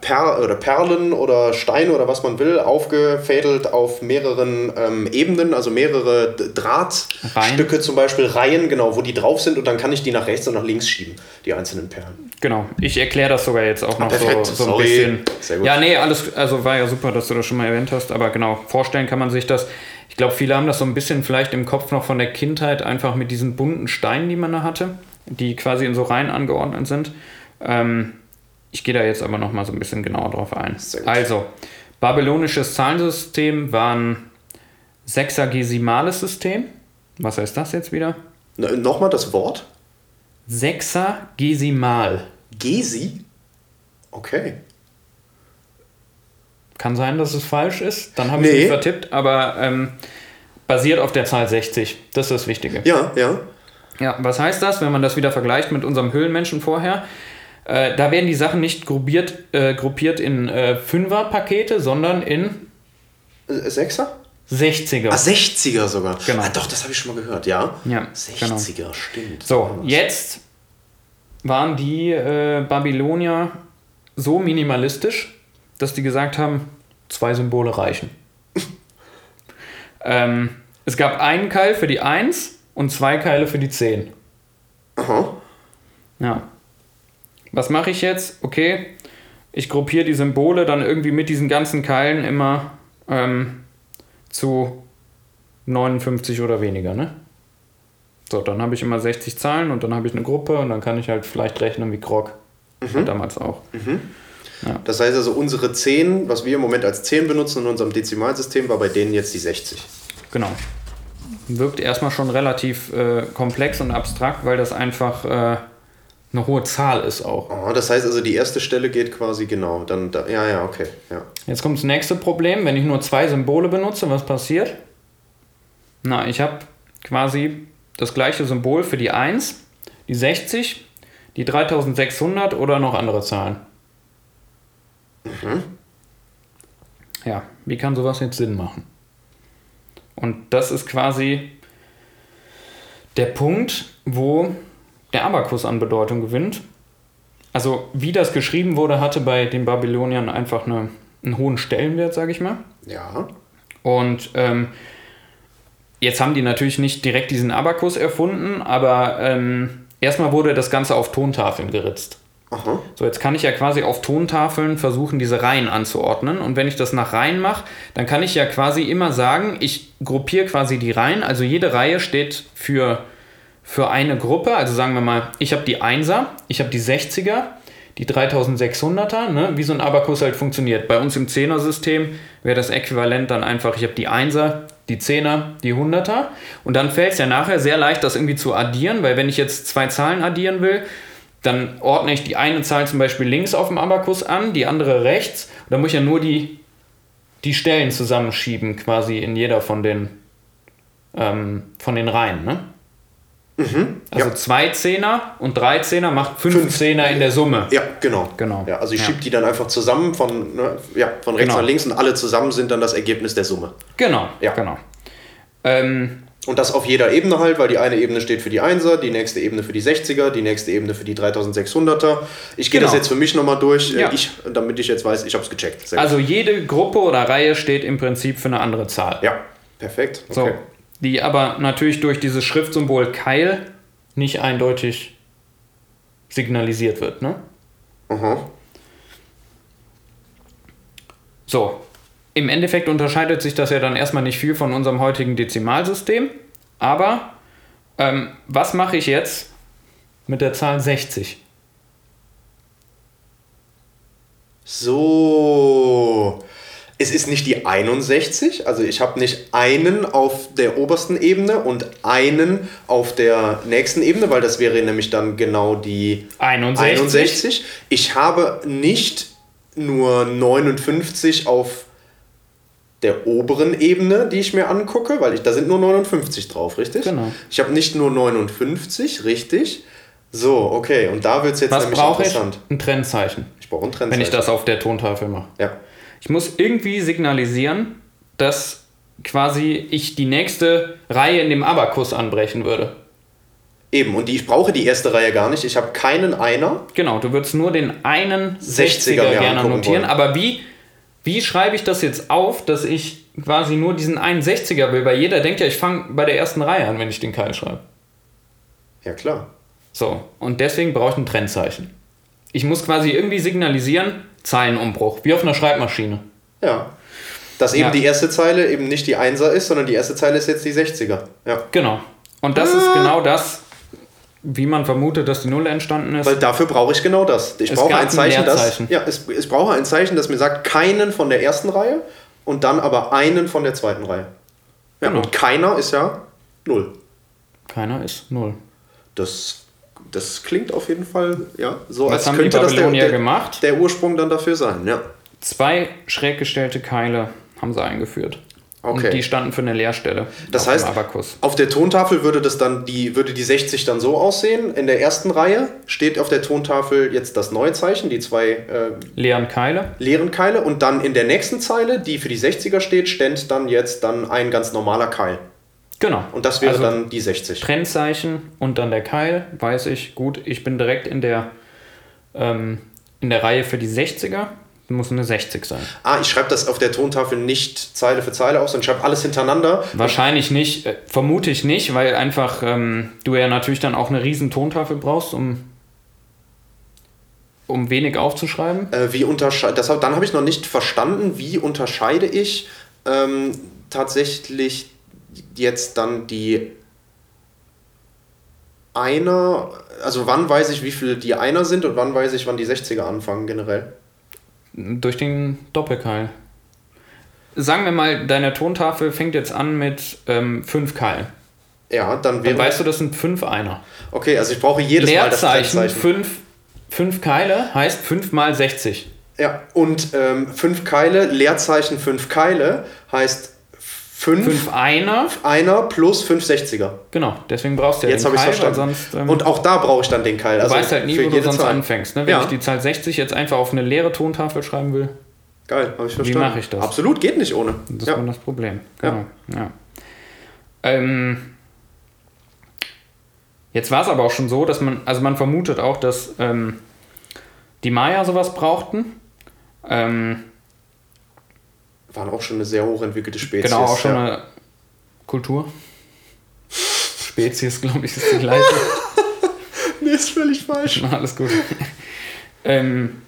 per oder Perlen oder Steine oder was man will, aufgefädelt auf mehreren ähm, Ebenen, also mehrere Drahtstücke zum Beispiel, Reihen, genau, wo die drauf sind und dann kann ich die nach rechts und nach links schieben, die einzelnen Perlen. genau, ich erkläre das sogar jetzt auch noch perfekt, so, so ein sorry. bisschen. Sehr gut. Ja, nee, alles, also war ja super, dass du das schon mal erwähnt hast, aber genau, vorstellen kann man sich das. Ich glaube, viele haben das so ein bisschen vielleicht im Kopf noch von der Kindheit, einfach mit diesen bunten Steinen, die man da hatte, die quasi in so Reihen angeordnet sind. Ähm, ich gehe da jetzt aber noch mal so ein bisschen genauer drauf ein. Also, babylonisches Zahlensystem war ein sexagesimales System. Was heißt das jetzt wieder? No, Nochmal das Wort? Sexagesimal. Gesi? Okay. Kann sein, dass es falsch ist. Dann habe ich Nee. mich vertippt, aber ähm, basiert auf der Zahl 60. Das ist das Wichtige. Ja, ja. Ja, was heißt das, wenn man das wieder vergleicht mit unserem Höhlenmenschen vorher? Äh, da werden die Sachen nicht gruppiert, äh, gruppiert in äh, Fünfer-Pakete, sondern in Sechser? 60er. Ah, 60er sogar. Genau. Ah, doch, das habe ich schon mal gehört, ja. Ja, 60er, stimmt. So, jetzt waren die äh, Babylonier so minimalistisch, dass die gesagt haben, zwei Symbole reichen. ähm, es gab einen Keil für die 1 und zwei Keile für die 10. Aha. Ja. Was mache ich jetzt? Okay, ich gruppiere die Symbole dann irgendwie mit diesen ganzen Keilen immer ähm, zu 59 oder weniger, ne? So, dann habe ich immer 60 Zahlen und dann habe ich eine Gruppe und dann kann ich halt vielleicht rechnen wie Grog. Halt damals auch. Das heißt also, unsere 10, was wir im Moment als 10 benutzen in unserem Dezimalsystem, war bei denen jetzt die 60. Genau. Wirkt erstmal schon relativ äh, komplex und abstrakt, weil das einfach äh, eine hohe Zahl ist auch. Oh, das heißt also, die erste Stelle geht quasi genau. Dann, da, ja, ja, okay. Ja. Jetzt kommt das nächste Problem. Wenn ich nur zwei Symbole benutze, was passiert? Na, ich habe quasi das gleiche Symbol für die 1, die 60, die 3600 oder noch andere Zahlen. Ja, wie kann sowas jetzt Sinn machen? Und das ist quasi der Punkt, wo der Abakus an Bedeutung gewinnt. Also wie das geschrieben wurde, hatte bei den Babyloniern einfach eine, einen hohen Stellenwert, sage ich mal. Ja. Und ähm, jetzt haben die natürlich nicht direkt diesen Abakus erfunden, aber ähm, erstmal wurde das Ganze auf Tontafeln geritzt. So, jetzt kann ich ja quasi auf Tontafeln versuchen, diese Reihen anzuordnen. Und wenn ich das nach Reihen mache, dann kann ich ja quasi immer sagen, ich gruppiere quasi die Reihen. Also jede Reihe steht für, für eine Gruppe. Also sagen wir mal, ich habe die 1er, ich habe die 60er, die 3600er, ne? wie so ein Abakus halt funktioniert. Bei uns im 10er-System wäre das Äquivalent dann einfach, ich habe die 1er, die 10er, die 100er. Und dann fällt es ja nachher sehr leicht, das irgendwie zu addieren, weil wenn ich jetzt zwei Zahlen addieren will, dann ordne ich die eine Zahl zum Beispiel links auf dem Abakus an, die andere rechts. Und dann muss ich ja nur die, die Stellen zusammenschieben, quasi in jeder von den, ähm, von den Reihen. Ne? Also ja. zwei Zehner und drei Zehner macht fünf, Fünf. Zehner in der Summe. Ja, genau. Genau. Ja, also ich Ja. schiebe die dann einfach zusammen von, ne, ja, von rechts Genau. nach links und alle zusammen sind dann das Ergebnis der Summe. Genau, Ja. genau. Ähm, Und das auf jeder Ebene halt, weil die eine Ebene steht für die 1er, die nächste Ebene für die 60er, die nächste Ebene für die 3600er. Ich gehe Genau. das jetzt für mich nochmal durch, äh, Ja. ich, damit ich jetzt weiß, ich habe es gecheckt. Sehr also jede Gruppe oder Reihe steht im Prinzip für eine andere Zahl. ja, perfekt. So, Okay. Die aber natürlich durch dieses Schriftsymbol Keil nicht eindeutig signalisiert wird. Ne? Aha. So, im Endeffekt unterscheidet sich das ja dann erstmal nicht viel von unserem heutigen Dezimalsystem. Aber ähm, was mache ich jetzt mit der Zahl 60? So. Es ist nicht die 61, also ich habe nicht einen auf der obersten Ebene und einen auf der nächsten Ebene, weil das wäre nämlich dann genau die 61. 61. Ich habe nicht nur 59 auf der oberen Ebene, die ich mir angucke, weil ich, da sind nur 59 drauf, richtig? Genau. Ich habe nicht nur 59, richtig? So, okay, und da wird es jetzt Was nämlich brauche ich? interessant. Ein Trennzeichen, Ich brauche ein wenn Trennzeichen. ich das auf der Tontafel mache. Ja. Ich muss irgendwie signalisieren, dass quasi ich die nächste Reihe in dem Abakus anbrechen würde. Eben, und die, ich brauche die erste Reihe gar nicht. Ich habe keinen Einer. Genau, du würdest nur den einen 60er 60er mir gerne notieren, wollen. aber wie, wie schreibe ich das jetzt auf, dass ich quasi nur diesen einen 60er will? Weil jeder denkt ja, ich fange bei der ersten Reihe an, wenn ich den Keil schreibe. Ja, klar. So, und deswegen brauche ich ein Trennzeichen. Ich muss quasi irgendwie signalisieren, Zeilenumbruch, wie auf einer Schreibmaschine. Ja. Dass eben Ja. die erste Zeile eben nicht die Einser ist, sondern die erste Zeile ist jetzt die 60er. Ja. Genau. Und das ist genau das, wie man vermutet, dass die Null entstanden ist. Weil dafür brauche ich genau das. Ich Es brauche ein Zeichen, das. Ja, es, ich brauche ein Zeichen, das mir sagt, keinen von der ersten Reihe und dann aber einen von der zweiten Reihe. Ja, Genau. und keiner ist ja null. Keiner ist Null. Das, das klingt auf jeden Fall, ja, so Was als haben die könnte das der, der, gemacht? der Ursprung dann dafür sein, ja. Zwei schräg gestellte Keile haben sie eingeführt. Okay. Und die standen für eine Leerstelle. Das heißt, auf der Tontafel würde das dann die, würde die 60 dann so aussehen. In der ersten Reihe steht auf der Tontafel jetzt das neue Zeichen, die zwei äh, Leeren Keile. leeren Keile. Und dann in der nächsten Zeile, die für die 60er steht, ständ dann jetzt dann ein ganz normaler Keil. Genau. Und das wäre Also dann die 60. Trennzeichen und dann der Keil, weiß ich, gut, ich bin direkt in der, ähm, in der Reihe für die 60er. Muss eine 60 sein. Ah, ich schreibe das auf der Tontafel nicht Zeile für Zeile aus, sondern schreibe alles hintereinander. Wahrscheinlich nicht, äh, vermute ich nicht, weil einfach ähm, du ja natürlich dann auch eine riesen Tontafel brauchst, um, um wenig aufzuschreiben. Äh, wie unterscheide, das, dann habe ich noch nicht verstanden, wie unterscheide ich ähm, tatsächlich jetzt dann die Einer, also wann weiß ich, wie viele die Einer sind und wann weiß ich, wann die 60er anfangen generell? Durch den Doppelkeil. Sagen wir mal, deine Tontafel fängt jetzt an mit ähm, fünf Keilen. Ja, dann Dann wäre. weißt du, das sind fünf Einer. okay, also ich brauche jedes Mal das Leerzeichen, fünf, fünf Keile heißt fünf mal 60. Ja, und ähm, fünf Keile, Leerzeichen fünf Keile heißt fünf, Fünf Einer, Einer plus fünf 60er. genau, deswegen brauchst du ja Jetzt den habe ich Keil, verstanden. sonst... Ähm, und auch da brauche ich dann den Keil. du also weißt halt nie, wo du sonst Zahl. anfängst. Ne? Wenn Ja. ich die Zahl 60 jetzt einfach auf eine leere Tontafel schreiben will, Geil, habe ich verstanden. mache ich das? Absolut, geht nicht ohne. Das ja. war das Problem. Genau. Ja. Ähm, jetzt war es aber auch schon so, dass man, also man vermutet auch, dass ähm, die Maya sowas brauchten. Ähm, Waren auch schon eine sehr hochentwickelte Spezies. genau, auch schon ja. eine Kultur. Spezies, glaube ich, ist die gleiche. Nee, ist völlig falsch. Alles gut. Ähm,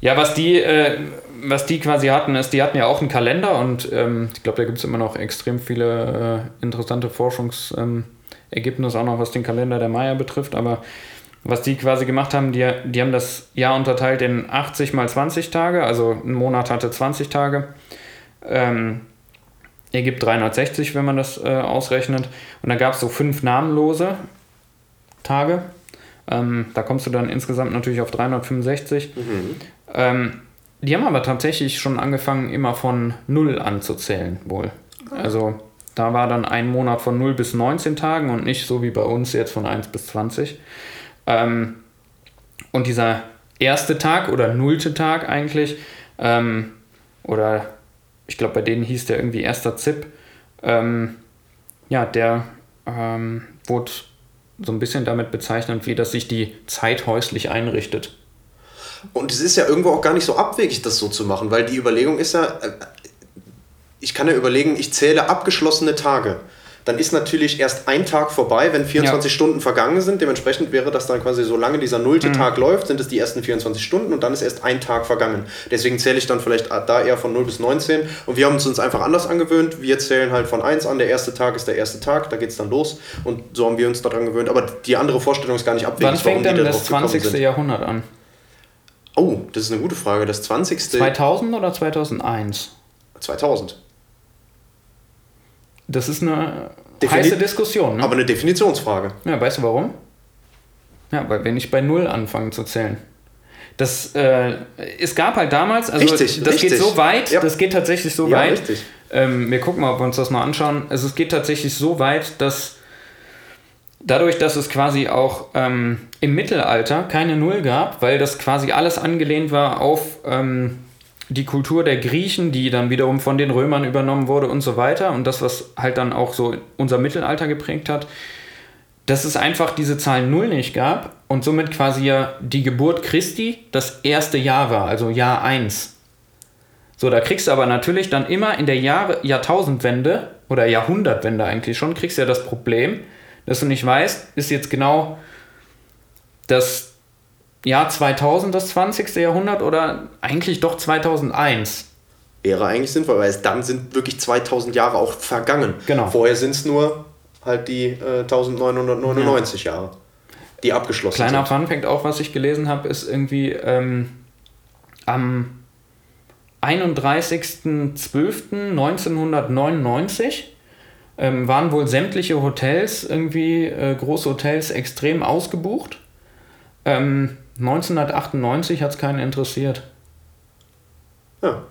ja, was die, äh, was die quasi hatten, ist, die hatten ja auch einen Kalender und ähm, ich glaube, da gibt es immer noch extrem viele äh, interessante Forschungsergebnisse, auch noch was den Kalender der Maya betrifft. Aber was die quasi gemacht haben, die, die haben das Jahr unterteilt in 80 mal 20 Tage, also ein Monat hatte 20 Tage. Ähm, ergibt 360, wenn man das äh, ausrechnet. Und da gab es so fünf namenlose Tage. Ähm, da kommst du dann insgesamt natürlich auf 365. Mhm. Ähm, die haben aber tatsächlich schon angefangen, immer von 0 anzuzählen, wohl. Ah. Also da war dann ein Monat von 0 bis 19 Tagen und nicht so wie bei uns jetzt von 1 bis 20. Ähm, und dieser erste Tag oder nullte Tag eigentlich, ähm, oder ich glaube, bei denen hieß der irgendwie erster Zip, ähm, ja, der ähm, wurde so ein bisschen damit bezeichnet, wie dass sich die Zeit häuslich einrichtet. Und es ist ja irgendwo auch gar nicht so abwegig, das so zu machen, weil die Überlegung ist ja, äh, ich kann ja überlegen, ich zähle abgeschlossene Tage dann ist natürlich erst ein Tag vorbei, wenn 24 ja. Stunden vergangen sind. Dementsprechend wäre das dann quasi, solange dieser nullte mhm. Tag läuft, sind es die ersten 24 Stunden und dann ist erst ein Tag vergangen. Deswegen zähle ich dann vielleicht da eher von 0 bis 19. Und wir haben uns einfach anders angewöhnt. Wir zählen halt von 1 an. Der erste Tag ist der erste Tag, da geht es dann los. Und so haben wir uns daran gewöhnt. Aber die andere Vorstellung ist gar nicht abwegig. Wann fängt denn das 20. Jahrhundert an? Oh, das ist eine gute Frage. Das 20. 2000 oder 2001? 2000. Das ist eine Defini heiße Diskussion. Ne? Aber eine Definitionsfrage. Ja, weißt du warum? Ja, weil wir nicht bei Null anfangen zu zählen. Das, äh, es gab halt damals, also richtig, das richtig. geht so weit, ja. das geht tatsächlich so ja, weit. Ähm, wir gucken mal, ob wir uns das mal anschauen. Also es geht tatsächlich so weit, dass dadurch, dass es quasi auch ähm, im Mittelalter keine Null gab, weil das quasi alles angelehnt war auf ähm, die Kultur der Griechen, die dann wiederum von den Römern übernommen wurde und so weiter und das, was halt dann auch so unser Mittelalter geprägt hat, dass es einfach diese Zahl Null nicht gab und somit quasi ja die Geburt Christi das erste Jahr war, also Jahr 1. So, da kriegst du aber natürlich dann immer in der Jahre, Jahrtausendwende oder Jahrhundertwende eigentlich schon, kriegst du ja das Problem, dass du nicht weißt, ist jetzt genau das Jahr 2000 das 20. Jahrhundert oder eigentlich doch 2001? Wäre eigentlich sinnvoll, weil es dann sind wirklich 2000 Jahre auch vergangen. Genau. Vorher sind es nur halt die äh, 1999 ja. Jahre, die abgeschlossen Kleiner sind. Fun Fact auch, was ich gelesen habe, ist irgendwie ähm, am 31.12.1999 ähm, waren wohl sämtliche Hotels, irgendwie äh, große Hotels, extrem ausgebucht. Ähm, 1998 hat es keinen interessiert. Ja.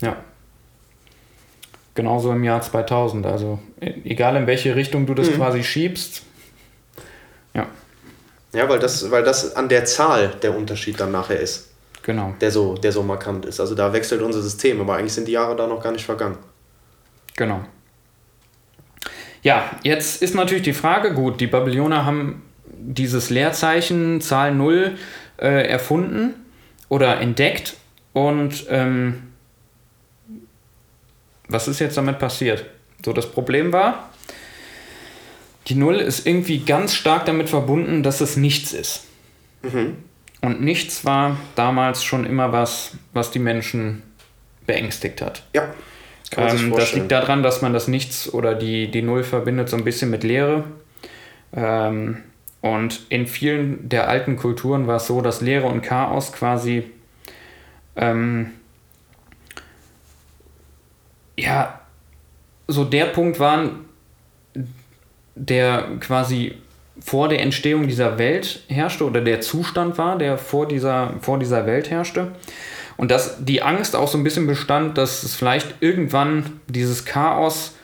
Ja. Genauso im Jahr 2000. Also e, egal in welche Richtung du das mhm. quasi schiebst. Ja. Ja, weil das, weil das an der Zahl der Unterschied dann nachher ist. Genau. Der so, der so markant ist. Also da wechselt unser System, aber eigentlich sind die Jahre da noch gar nicht vergangen. Genau. Ja, jetzt ist natürlich die Frage, gut, die Babylonier haben dieses Leerzeichen Zahl 0 äh, erfunden oder entdeckt und ähm, was ist jetzt damit passiert? So, das Problem war, die Null ist irgendwie ganz stark damit verbunden, dass es nichts ist. Mhm. Und nichts war damals schon immer was, was die Menschen beängstigt hat. Ja. Ähm, das liegt daran, dass man das Nichts oder die, die Null verbindet so ein bisschen mit Leere. Ähm, und in vielen der alten Kulturen war es so, dass Leere und Chaos quasi ähm, ja so der Punkt waren, der quasi vor der Entstehung dieser Welt herrschte oder der Zustand war, der vor dieser, vor dieser Welt herrschte. Und dass die Angst auch so ein bisschen bestand, dass es vielleicht irgendwann dieses Chaos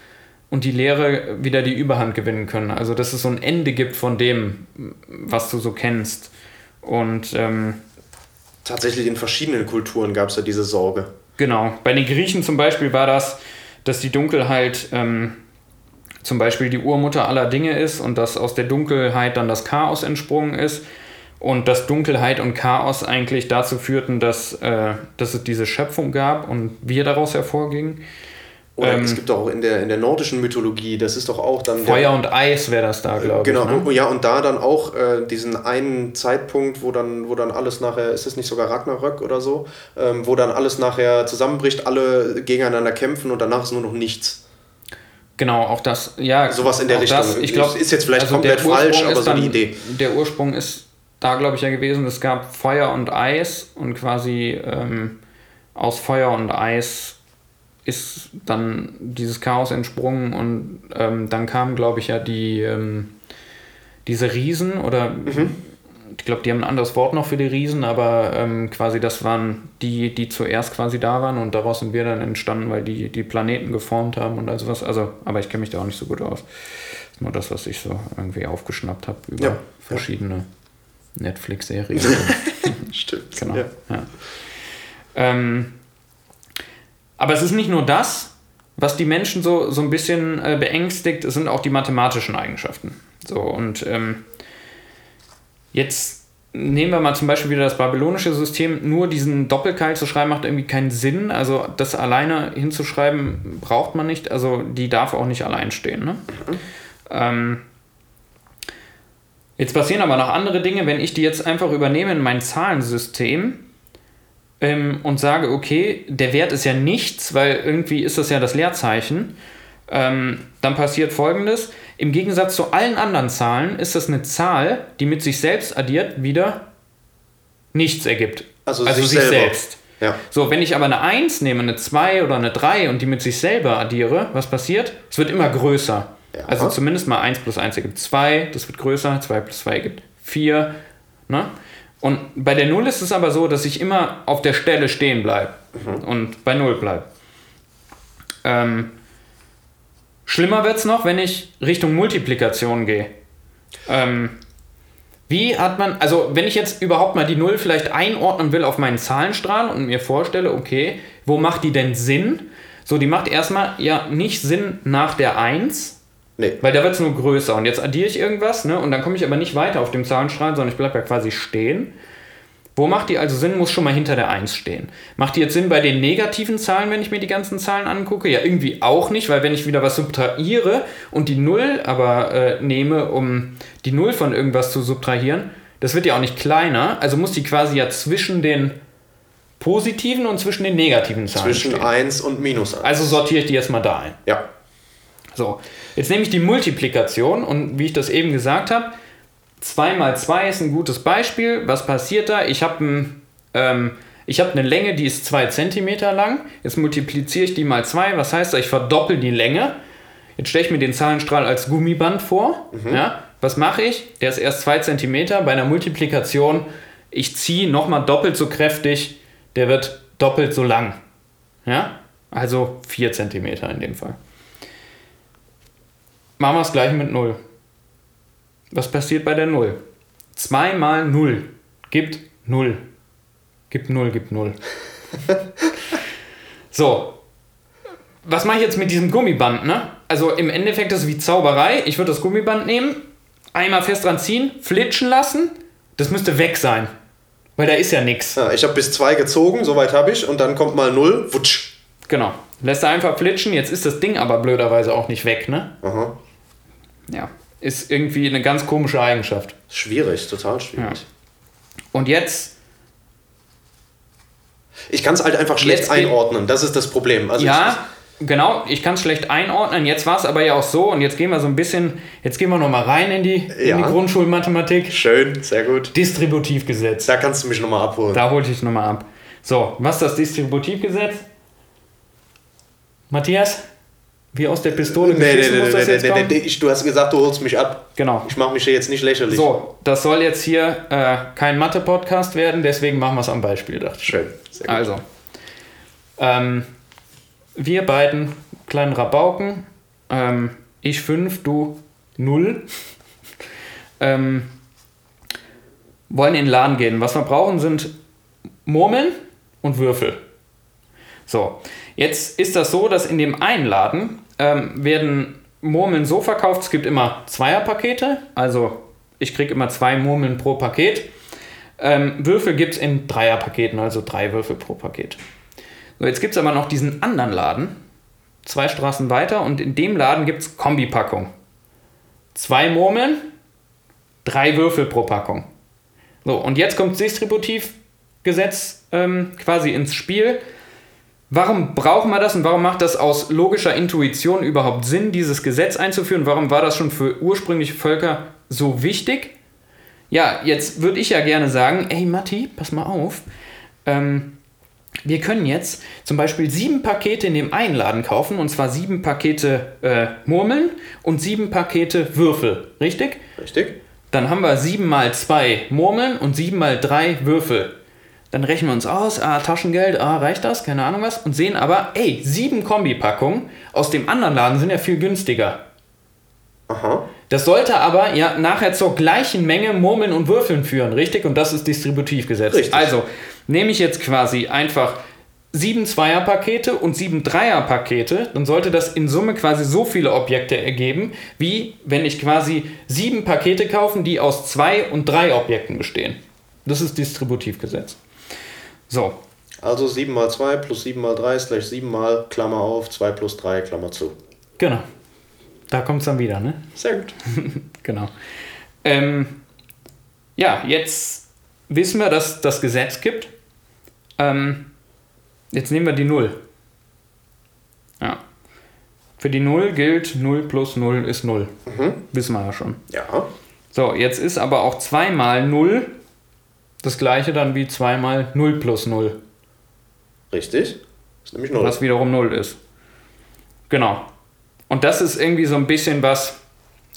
und die Lehre wieder die Überhand gewinnen können. Also dass es so ein Ende gibt von dem, was du so kennst. Und ähm, tatsächlich in verschiedenen Kulturen gab es ja diese Sorge. Genau. Bei den Griechen zum Beispiel war das, dass die Dunkelheit ähm, zum Beispiel die Urmutter aller Dinge ist und dass aus der Dunkelheit dann das Chaos entsprungen ist und dass Dunkelheit und Chaos eigentlich dazu führten, dass, äh, dass es diese Schöpfung gab und wir daraus hervorgingen. Oder Ähm, es gibt auch in der, in der nordischen Mythologie, das ist doch auch dann. der- Feuer und Eis wäre das da, glaube Genau, ich. Ne? und- ja, und da dann auch äh, diesen einen Zeitpunkt, wo dann, wo dann alles nachher, ist es nicht sogar Ragnarök oder so, ähm, wo dann alles nachher zusammenbricht, alle gegeneinander kämpfen und danach ist nur noch nichts. Genau, auch das, ja. Sowas in der Richtung. Das, ich glaube, Ist jetzt vielleicht komplett der Ursprung falsch, aber so die Idee. Der Ursprung ist da, glaube ich, ja gewesen, es gab Feuer und Eis und quasi ähm, aus Feuer und Eis ist dann dieses Chaos entsprungen und ähm, dann kamen, glaube ich, ja die ähm, diese Riesen oder Mhm. ich glaube, die haben ein anderes Wort noch für die Riesen, aber ähm, quasi das waren die, die zuerst quasi da waren und daraus sind wir dann entstanden, weil die die Planeten geformt haben und all sowas. Also, aber ich kenne mich da auch nicht so gut aus. Das ist nur das, was ich so irgendwie aufgeschnappt habe über Ja, verschiedene Netflix-Serien. Stimmt. genau. Ja. Ja. Ähm, aber es ist nicht nur das, was die Menschen so, so ein bisschen äh, beängstigt, es sind auch die mathematischen Eigenschaften. So, und ähm, jetzt nehmen wir mal zum Beispiel wieder das babylonische System. Nur diesen Doppelkeil zu schreiben macht irgendwie keinen Sinn. Also das alleine hinzuschreiben braucht man nicht. Also die darf auch nicht allein stehen. Ne? Ähm, jetzt passieren aber noch andere Dinge, wenn ich die jetzt einfach übernehme in mein Zahlensystem ähm, und sage, okay, der Wert ist ja nichts, weil irgendwie ist das ja das Leerzeichen, ähm, dann passiert folgendes. Im Gegensatz zu allen anderen Zahlen ist das eine Zahl, die mit sich selbst addiert wieder nichts ergibt. Also also sich sich, selbst. Ja. So, wenn ich aber eine 1 nehme, eine 2 oder eine 3 und die mit sich selber addiere, was passiert? Es wird immer größer. Ja. Also zumindest mal 1 plus 1 ergibt 2, das wird größer, 2 plus 2 ergibt 4. Ne? Und bei der 0 ist es aber so, dass ich immer auf der Stelle stehen bleibe und bei 0 bleibe. Ähm, schlimmer wird es noch, wenn ich Richtung Multiplikation gehe. Ähm, wie hat man, also wenn ich jetzt überhaupt mal die 0 vielleicht einordnen will auf meinen Zahlenstrahl und mir vorstelle, okay, wo macht die denn Sinn? So, die macht erstmal ja nicht Sinn nach der 1, Nee. weil da wird es nur größer. Und jetzt addiere ich irgendwas, ne? Und dann komme ich aber nicht weiter auf dem Zahlenstrahl, sondern ich bleibe ja quasi stehen. Wo macht die also Sinn? Muss schon mal hinter der 1 stehen. Macht die jetzt Sinn bei den negativen Zahlen, wenn ich mir die ganzen Zahlen angucke? Ja, irgendwie auch nicht, weil wenn ich wieder was subtrahiere und die 0 aber äh, nehme, um die 0 von irgendwas zu subtrahieren, das wird ja auch nicht kleiner. Also muss die quasi ja zwischen den positiven und zwischen den negativen Zahlen Zwischen stehen. 1 und minus 1. Also sortiere ich die jetzt mal da ein. ja. So, jetzt nehme ich die Multiplikation und wie ich das eben gesagt habe, 2 mal 2 ist ein gutes Beispiel. Was passiert da? Ich habe ein, ähm, ich hab eine Länge, die ist 2 cm lang. Jetzt multipliziere ich die mal 2. Was heißt das? Ich verdoppel die Länge. Jetzt stelle ich mir den Zahlenstrahl als Gummiband vor. Ja? Was mache ich? Der ist erst 2 cm. Bei einer Multiplikation, ich ziehe nochmal doppelt so kräftig. Der wird doppelt so lang. Ja? Also 4 cm in dem Fall. Machen wir es gleich mit 0. Was passiert bei der 0? 2 mal 0 gibt 0. Gibt 0, gibt 0. so. Was mache ich jetzt mit diesem Gummiband, ne? Also im Endeffekt ist es wie Zauberei. Ich würde das Gummiband nehmen, einmal fest dran ziehen, flitschen lassen. Das müsste weg sein. Weil da ist ja nichts. ja ich habe bis 2 gezogen, soweit habe ich. Und dann kommt mal 0, wutsch. Genau. Lässt er einfach flitschen. Jetzt ist das Ding aber blöderweise auch nicht weg, ne? Aha. Ja. Ist irgendwie eine ganz komische Eigenschaft. Schwierig, total schwierig. Und jetzt Ich kann es halt einfach schlecht einordnen, das ist das Problem. Also Ja, genau, ich kann es schlecht einordnen. Jetzt war es aber ja auch so und jetzt gehen wir so ein bisschen, jetzt gehen wir nochmal rein in die, in Ja. die Grundschulmathematik. ich, schön, sehr gut. Distributivgesetz. Da kannst du mich nochmal abholen. Da hole ich dich nochmal ab. So, was ist das Distributivgesetz? Matthias? Wie aus der Pistole Nee, geschossen nee, muss nee, das jetzt kommen? ich, du hast gesagt, du holst mich ab. Genau. Ich mache mich hier jetzt nicht lächerlich. So, das soll jetzt hier äh, kein Mathe-Podcast werden, deswegen machen wir es am Beispiel, dachte ich. Schön. Sehr gut. Also, ähm, wir beiden kleinen Rabauken, ähm, ich 5, du 0, ähm, wollen in den Laden gehen. Was wir brauchen, sind Murmeln und Würfel. So, jetzt ist das so, dass in dem einen Laden ähm, werden Murmeln so verkauft, es gibt immer Zweierpakete, also ich kriege immer zwei Murmeln pro Paket. Ähm, Würfel gibt es in Dreierpaketen, also drei Würfel pro Paket. So, jetzt gibt es aber noch diesen anderen Laden, zwei Straßen weiter und in dem Laden gibt es Kombipackung. Zwei Murmeln, drei Würfel pro Packung. So, und jetzt kommt das Distributivgesetz ähm, quasi ins Spiel. Warum brauchen wir das und warum macht das aus logischer Intuition überhaupt Sinn, dieses Gesetz einzuführen? Warum war das schon für ursprüngliche Völker so wichtig? Ja, jetzt würde ich ja gerne sagen, ey Matti, pass mal auf. Ähm, wir können jetzt zum Beispiel sieben Pakete in dem einen Laden kaufen, und zwar sieben Pakete äh, Murmeln und sieben Pakete Würfel, richtig? Richtig. Dann haben wir sieben mal zwei Murmeln und sieben mal drei Würfel. Dann rechnen wir uns aus, ah, Taschengeld, ah, reicht das? Keine Ahnung was. Und sehen aber, ey, sieben Kombipackungen aus dem anderen Laden sind ja viel günstiger. Aha. Das sollte aber ja nachher zur gleichen Menge Murmeln und Würfeln führen, richtig? Und das ist Distributivgesetz. Richtig. Also nehme ich jetzt quasi einfach sieben Zweierpakete und sieben Dreierpakete, dann sollte das in Summe quasi so viele Objekte ergeben, wie wenn ich quasi sieben Pakete kaufen, die aus zwei und drei Objekten bestehen. Das ist Distributivgesetz. So, Also 7 mal 2 plus 7 mal 3 ist gleich 7 mal, Klammer auf, 2 plus 3, Klammer zu. genau. Da kommt es dann wieder, ne? Sehr gut. Genau. Ähm, ja, jetzt wissen wir, dass das Gesetz gibt. Ähm, jetzt nehmen wir die 0. Ja. Für die 0 gilt 0 plus 0 ist 0. Wissen wir ja schon. Ja. So, jetzt ist aber auch 2 mal 0 das gleiche dann wie 2 mal 0 plus 0, Richtig. ist nämlich 0. was wiederum 0 ist. Genau. Und das ist irgendwie so ein bisschen was,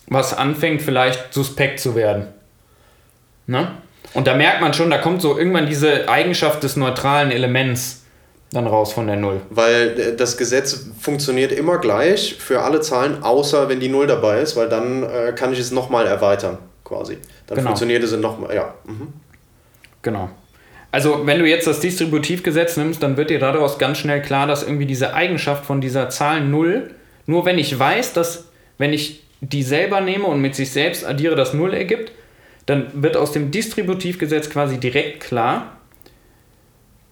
was anfängt vielleicht suspekt zu werden. Ne? Und da merkt man schon, da kommt so irgendwann diese Eigenschaft des neutralen Elements dann raus von der Null. Weil das Gesetz funktioniert immer gleich für alle Zahlen, außer wenn die 0 dabei ist, weil dann äh, kann ich es nochmal erweitern, quasi. Dann Genau. funktioniert es nochmal, ja. Mhm. Genau. Also, wenn du jetzt das Distributivgesetz nimmst, dann wird dir daraus ganz schnell klar, dass irgendwie diese Eigenschaft von dieser Zahl 0, nur wenn ich weiß, dass, wenn ich die selber nehme und mit sich selbst addiere, das 0 ergibt, dann wird aus dem Distributivgesetz quasi direkt klar,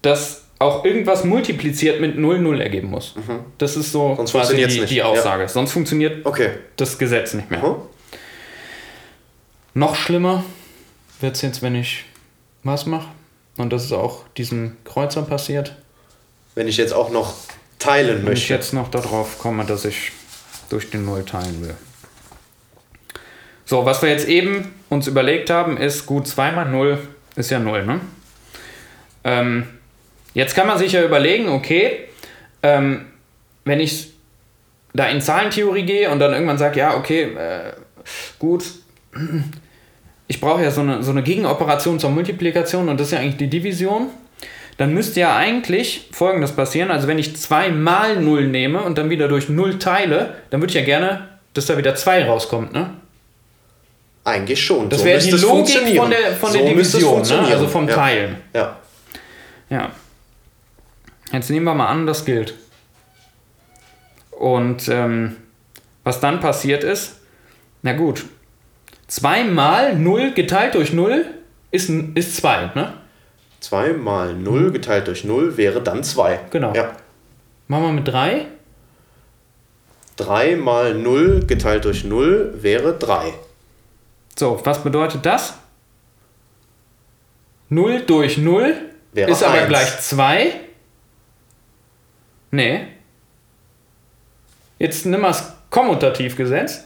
dass auch irgendwas multipliziert mit 0 0 ergeben muss. Das ist so Mhm. Sonst quasi die, nicht. die Ja. Aussage. Sonst funktioniert Okay. das Gesetz nicht mehr. Mhm. Noch schlimmer wird es jetzt, wenn ich was mache. Und das ist auch diesem Kreuzer passiert. Wenn ich jetzt auch noch teilen Wenn ich möchte. jetzt noch darauf komme, dass ich durch den Null teilen will. So, was wir jetzt eben uns überlegt haben, ist gut, 2 mal 0 ist ja 0, ne? Ähm, jetzt kann man sich ja überlegen, okay, ähm, wenn ich da in Zahlentheorie gehe und dann irgendwann sage, ja, okay, äh, gut, ich brauche ja so eine, so eine Gegenoperation zur Multiplikation und das ist ja eigentlich die Division. Dann müsste ja eigentlich folgendes passieren. Also wenn ich 2 mal 0 nehme und dann wieder durch 0 teile, dann würde ich ja gerne, dass da wieder 2 rauskommt, ne? Eigentlich schon. Das So wäre die Logik von der, von der So es Division, ne? also vom ja. Teilen. Ja. Ja. Jetzt nehmen wir mal an, das gilt. Und ähm, was dann passiert ist, na gut, 2 mal 0 geteilt durch 0 ist, n- ist 2, ne? 2 mal 0 geteilt durch 0 wäre dann 2. Genau. Ja. Machen wir mit 3. 3 mal 0 geteilt durch 0 wäre 3. So, was bedeutet das? 0 durch 0 Wäre ist aber eins. gleich 2. Nee. Jetzt nimm mal das Kommutativgesetz.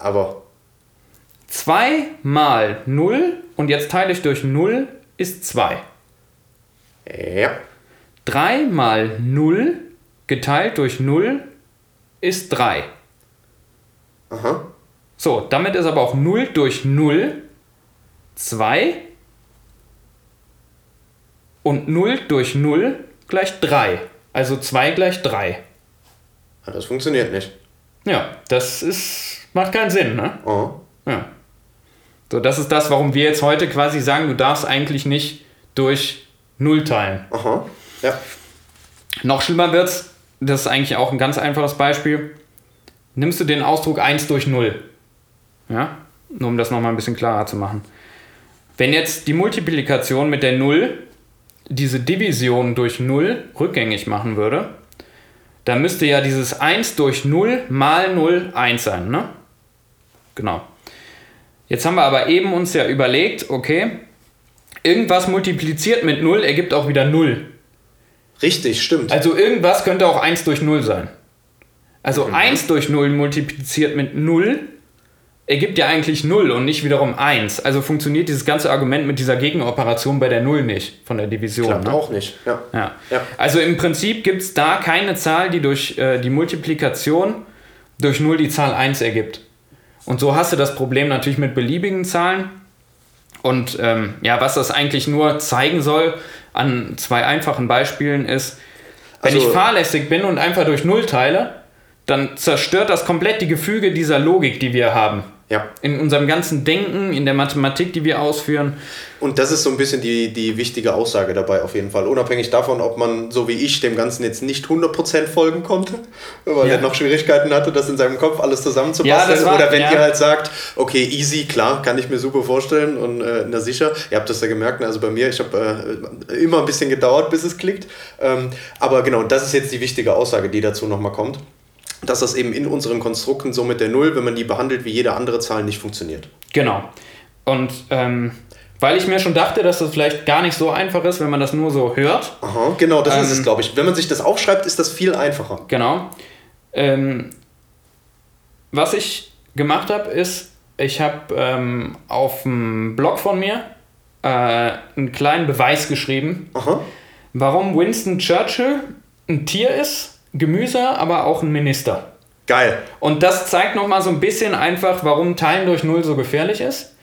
Aber 2 mal 0 und jetzt teile ich durch 0 ist 2. ja, 3 mal 0 geteilt durch 0 ist 3. aha. So, damit ist aber auch 0 durch 0 2 und 0 durch 0 gleich 3. Also 2 gleich 3. Ja, Das funktioniert nicht. Ja, das ist, macht keinen Sinn, ne? Oh. Ja. So, das ist das, warum wir jetzt heute quasi sagen, du darfst eigentlich nicht durch 0 teilen. Aha. Ja. Noch schlimmer wird's, das ist eigentlich auch ein ganz einfaches Beispiel. Nimmst du den Ausdruck 1 durch 0. Ja? Nur um das nochmal ein bisschen klarer zu machen. Wenn jetzt die Multiplikation mit der 0 diese Division durch 0 rückgängig machen würde, dann müsste ja dieses 1 durch 0 mal 0 1 sein, ne? Genau. Jetzt haben wir aber eben uns ja überlegt, okay, irgendwas multipliziert mit 0 ergibt auch wieder 0. Richtig, stimmt. Also irgendwas könnte auch 1 durch 0 sein. Also Mhm. 1 durch 0 multipliziert mit 0 ergibt ja eigentlich 0 und nicht wiederum 1. Also funktioniert dieses ganze Argument mit dieser Gegenoperation bei der 0 nicht von der Division. Klappt ne? auch nicht. Ja. Ja. Ja. Also im Prinzip gibt es da keine Zahl, die durch äh, die Multiplikation durch 0 die Zahl 1 ergibt. Und so hast du das Problem natürlich mit beliebigen Zahlen. Und ähm, ja, was das eigentlich nur zeigen soll an zwei einfachen Beispielen ist, wenn Also- ich fahrlässig bin und einfach durch 0 teile, dann zerstört das komplett die Gefüge dieser Logik, die wir haben. Ja. In unserem ganzen Denken, in der Mathematik, die wir ausführen. Und das ist so ein bisschen die, die wichtige Aussage dabei auf jeden Fall. Unabhängig davon, ob man, so wie ich, dem Ganzen jetzt nicht 100% folgen konnte, weil Ja. er noch Schwierigkeiten hatte, das in seinem Kopf alles Ja, zusammenzubasteln. war- Oder wenn ja. ihr halt sagt, okay, easy, klar, kann ich mir super vorstellen und äh, na sicher. Ihr habt das ja gemerkt, ne? also bei mir, ich habe äh, immer ein bisschen gedauert, bis es klickt. Ähm, aber genau, das ist jetzt die wichtige Aussage, die dazu nochmal kommt. Dass das eben in unseren Konstrukten so mit der Null, wenn man die behandelt wie jede andere Zahl, nicht funktioniert. Genau. Und ähm, weil ich mir schon dachte, dass das vielleicht gar nicht so einfach ist, wenn man das nur so hört. Aha, genau, das ist Ähm, es, glaube ich. Wenn man sich das aufschreibt, ist das viel einfacher. Genau. Ähm, was ich gemacht habe, ist, ich habe ähm, auf dem Blog von mir äh, einen kleinen Beweis geschrieben, Aha. warum Winston Churchill ein Tier ist, Gemüse, aber auch ein Minister. Geil. Und das zeigt nochmal so ein bisschen einfach, warum Teilen durch Null so gefährlich ist.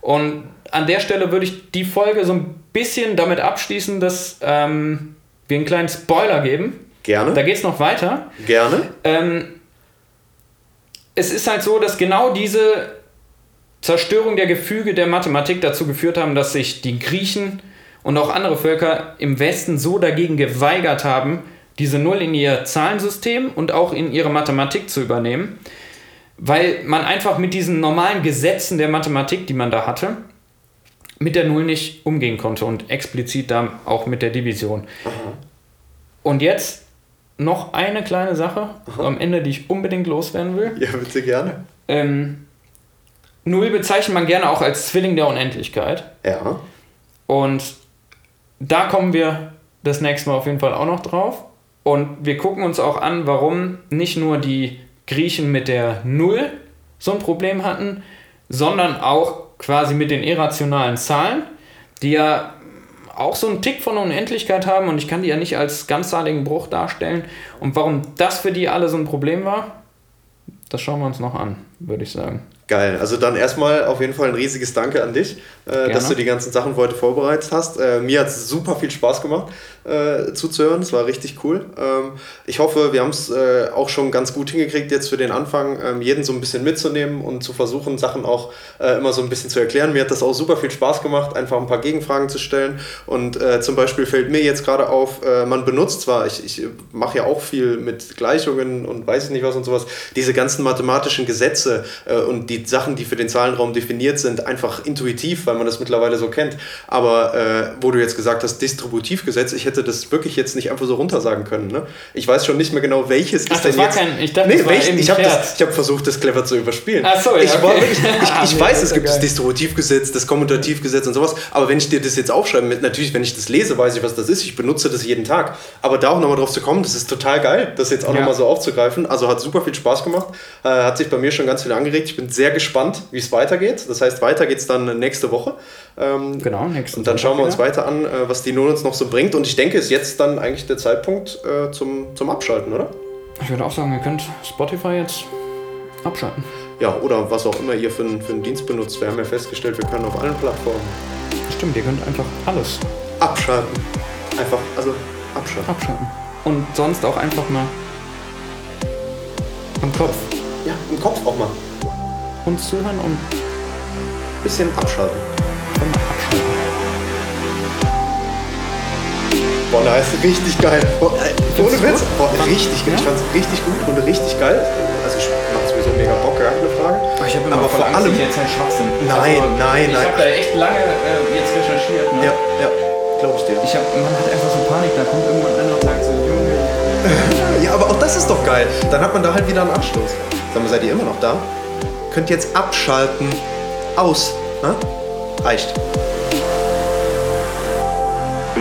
Und an der Stelle würde ich die Folge so ein bisschen damit abschließen, dass ähm, wir einen kleinen Spoiler geben. Gerne. Da geht es noch weiter. Gerne. Ähm, es ist halt so, dass genau diese Zerstörung der Gefüge der Mathematik dazu geführt haben, dass sich die Griechen und auch andere Völker im Westen so dagegen geweigert haben, diese Null in ihr Zahlensystem und auch in ihre Mathematik zu übernehmen, weil man einfach mit diesen normalen Gesetzen der Mathematik, die man da hatte, mit der Null nicht umgehen konnte und explizit dann auch mit der Division. Und jetzt noch eine kleine Sache am Ende, die ich unbedingt loswerden will. Ja, bitte gerne. Ähm, Null bezeichnet man gerne auch als Zwilling der Unendlichkeit. Ja. Und da kommen wir das nächste Mal auf jeden Fall auch noch drauf. Und wir gucken uns auch an, warum nicht nur die Griechen mit der Null so ein Problem hatten, sondern auch quasi mit den irrationalen Zahlen, die ja auch so einen Tick von Unendlichkeit haben und ich kann die ja nicht als ganzzahligen Bruch darstellen. Und warum das für die alle so ein Problem war, das schauen wir uns noch an, würde ich sagen. Geil. Also dann erstmal auf jeden Fall ein riesiges Danke an dich, äh, dass du die ganzen Sachen heute vorbereitet hast. Äh, mir hat es super viel Spaß gemacht äh, zuzuhören. Es war richtig cool. Ähm, ich hoffe, wir haben es äh, auch schon ganz gut hingekriegt, jetzt für den Anfang ähm, jeden so ein bisschen mitzunehmen und zu versuchen, Sachen auch äh, immer so ein bisschen zu erklären. Mir hat das auch super viel Spaß gemacht, einfach ein paar Gegenfragen zu stellen. Und äh, zum Beispiel fällt mir jetzt gerade auf, äh, man benutzt zwar, ich, ich mache ja auch viel mit Gleichungen und weiß ich nicht was und sowas, diese ganzen mathematischen Gesetze äh, und die Sachen, die für den Zahlenraum definiert sind, einfach intuitiv, weil man das mittlerweile so kennt. Aber wo du jetzt gesagt hast, Distributivgesetz, ich hätte das wirklich jetzt nicht einfach so runtersagen können. Ne? Ich weiß schon nicht mehr genau, welches Ach, ist denn war jetzt. kein- ich dachte, nee, das war welch, eben ich habe hab versucht, das clever zu überspielen. Ach so, ja, ich, war okay. wirklich, ich, Ah, ich weiß, es gibt ja das geil. Distributivgesetz, das Kommutativgesetz und sowas, aber wenn ich dir das jetzt aufschreibe, mit, natürlich, wenn ich das lese, weiß ich, was das ist. Ich benutze das jeden Tag. Aber da auch nochmal drauf zu kommen, das ist total geil, das jetzt auch Ja. nochmal so aufzugreifen. Also hat super viel Spaß gemacht. Äh, hat sich bei mir schon ganz viel angeregt. Ich bin sehr gespannt, wie es weitergeht. Das heißt, weiter geht es dann nächste Woche. Ähm, Genau, nächsten und dann schauen wir uns weiter an, äh, was die uns noch so bringt. Und ich denke, es ist jetzt dann eigentlich der Zeitpunkt äh, zum, zum Abschalten, oder? Ich würde auch sagen, ihr könnt Spotify jetzt abschalten. Ja, oder was auch immer ihr für, einen- für einen Dienst benutzt. Wir haben ja festgestellt, wir können auf allen Plattformen Stimmt, ihr könnt einfach alles abschalten. Einfach, also abschalten. abschalten. Und sonst auch einfach mal am Kopf Ja, im Kopf auch mal. uns zuhören und Bisschen abschalten. dann mal abschalten. Boah, da ist richtig geil. Boah, äh, ohne Witz. Boah, richtig geil. Ja? Ich fand's richtig gut und richtig geil. Also ich macht sowieso mega Bock, gar keine Frage. Ich habe Aber vor allem. jetzt ein Schwachsinn. Nein, nein, ich nein. habe da echt lange äh, jetzt recherchiert. Ne? Ja, ja. Glaube ich dir. Ich hab, man hat einfach so Panik, da kommt irgendwann einer und sagt so, Junge. Ja, aber auch das ist doch geil. Dann hat man da halt wieder einen Anschluss. Sag mal, seid ihr immer noch da? Könnt jetzt abschalten. Aus. Ne? Reicht. T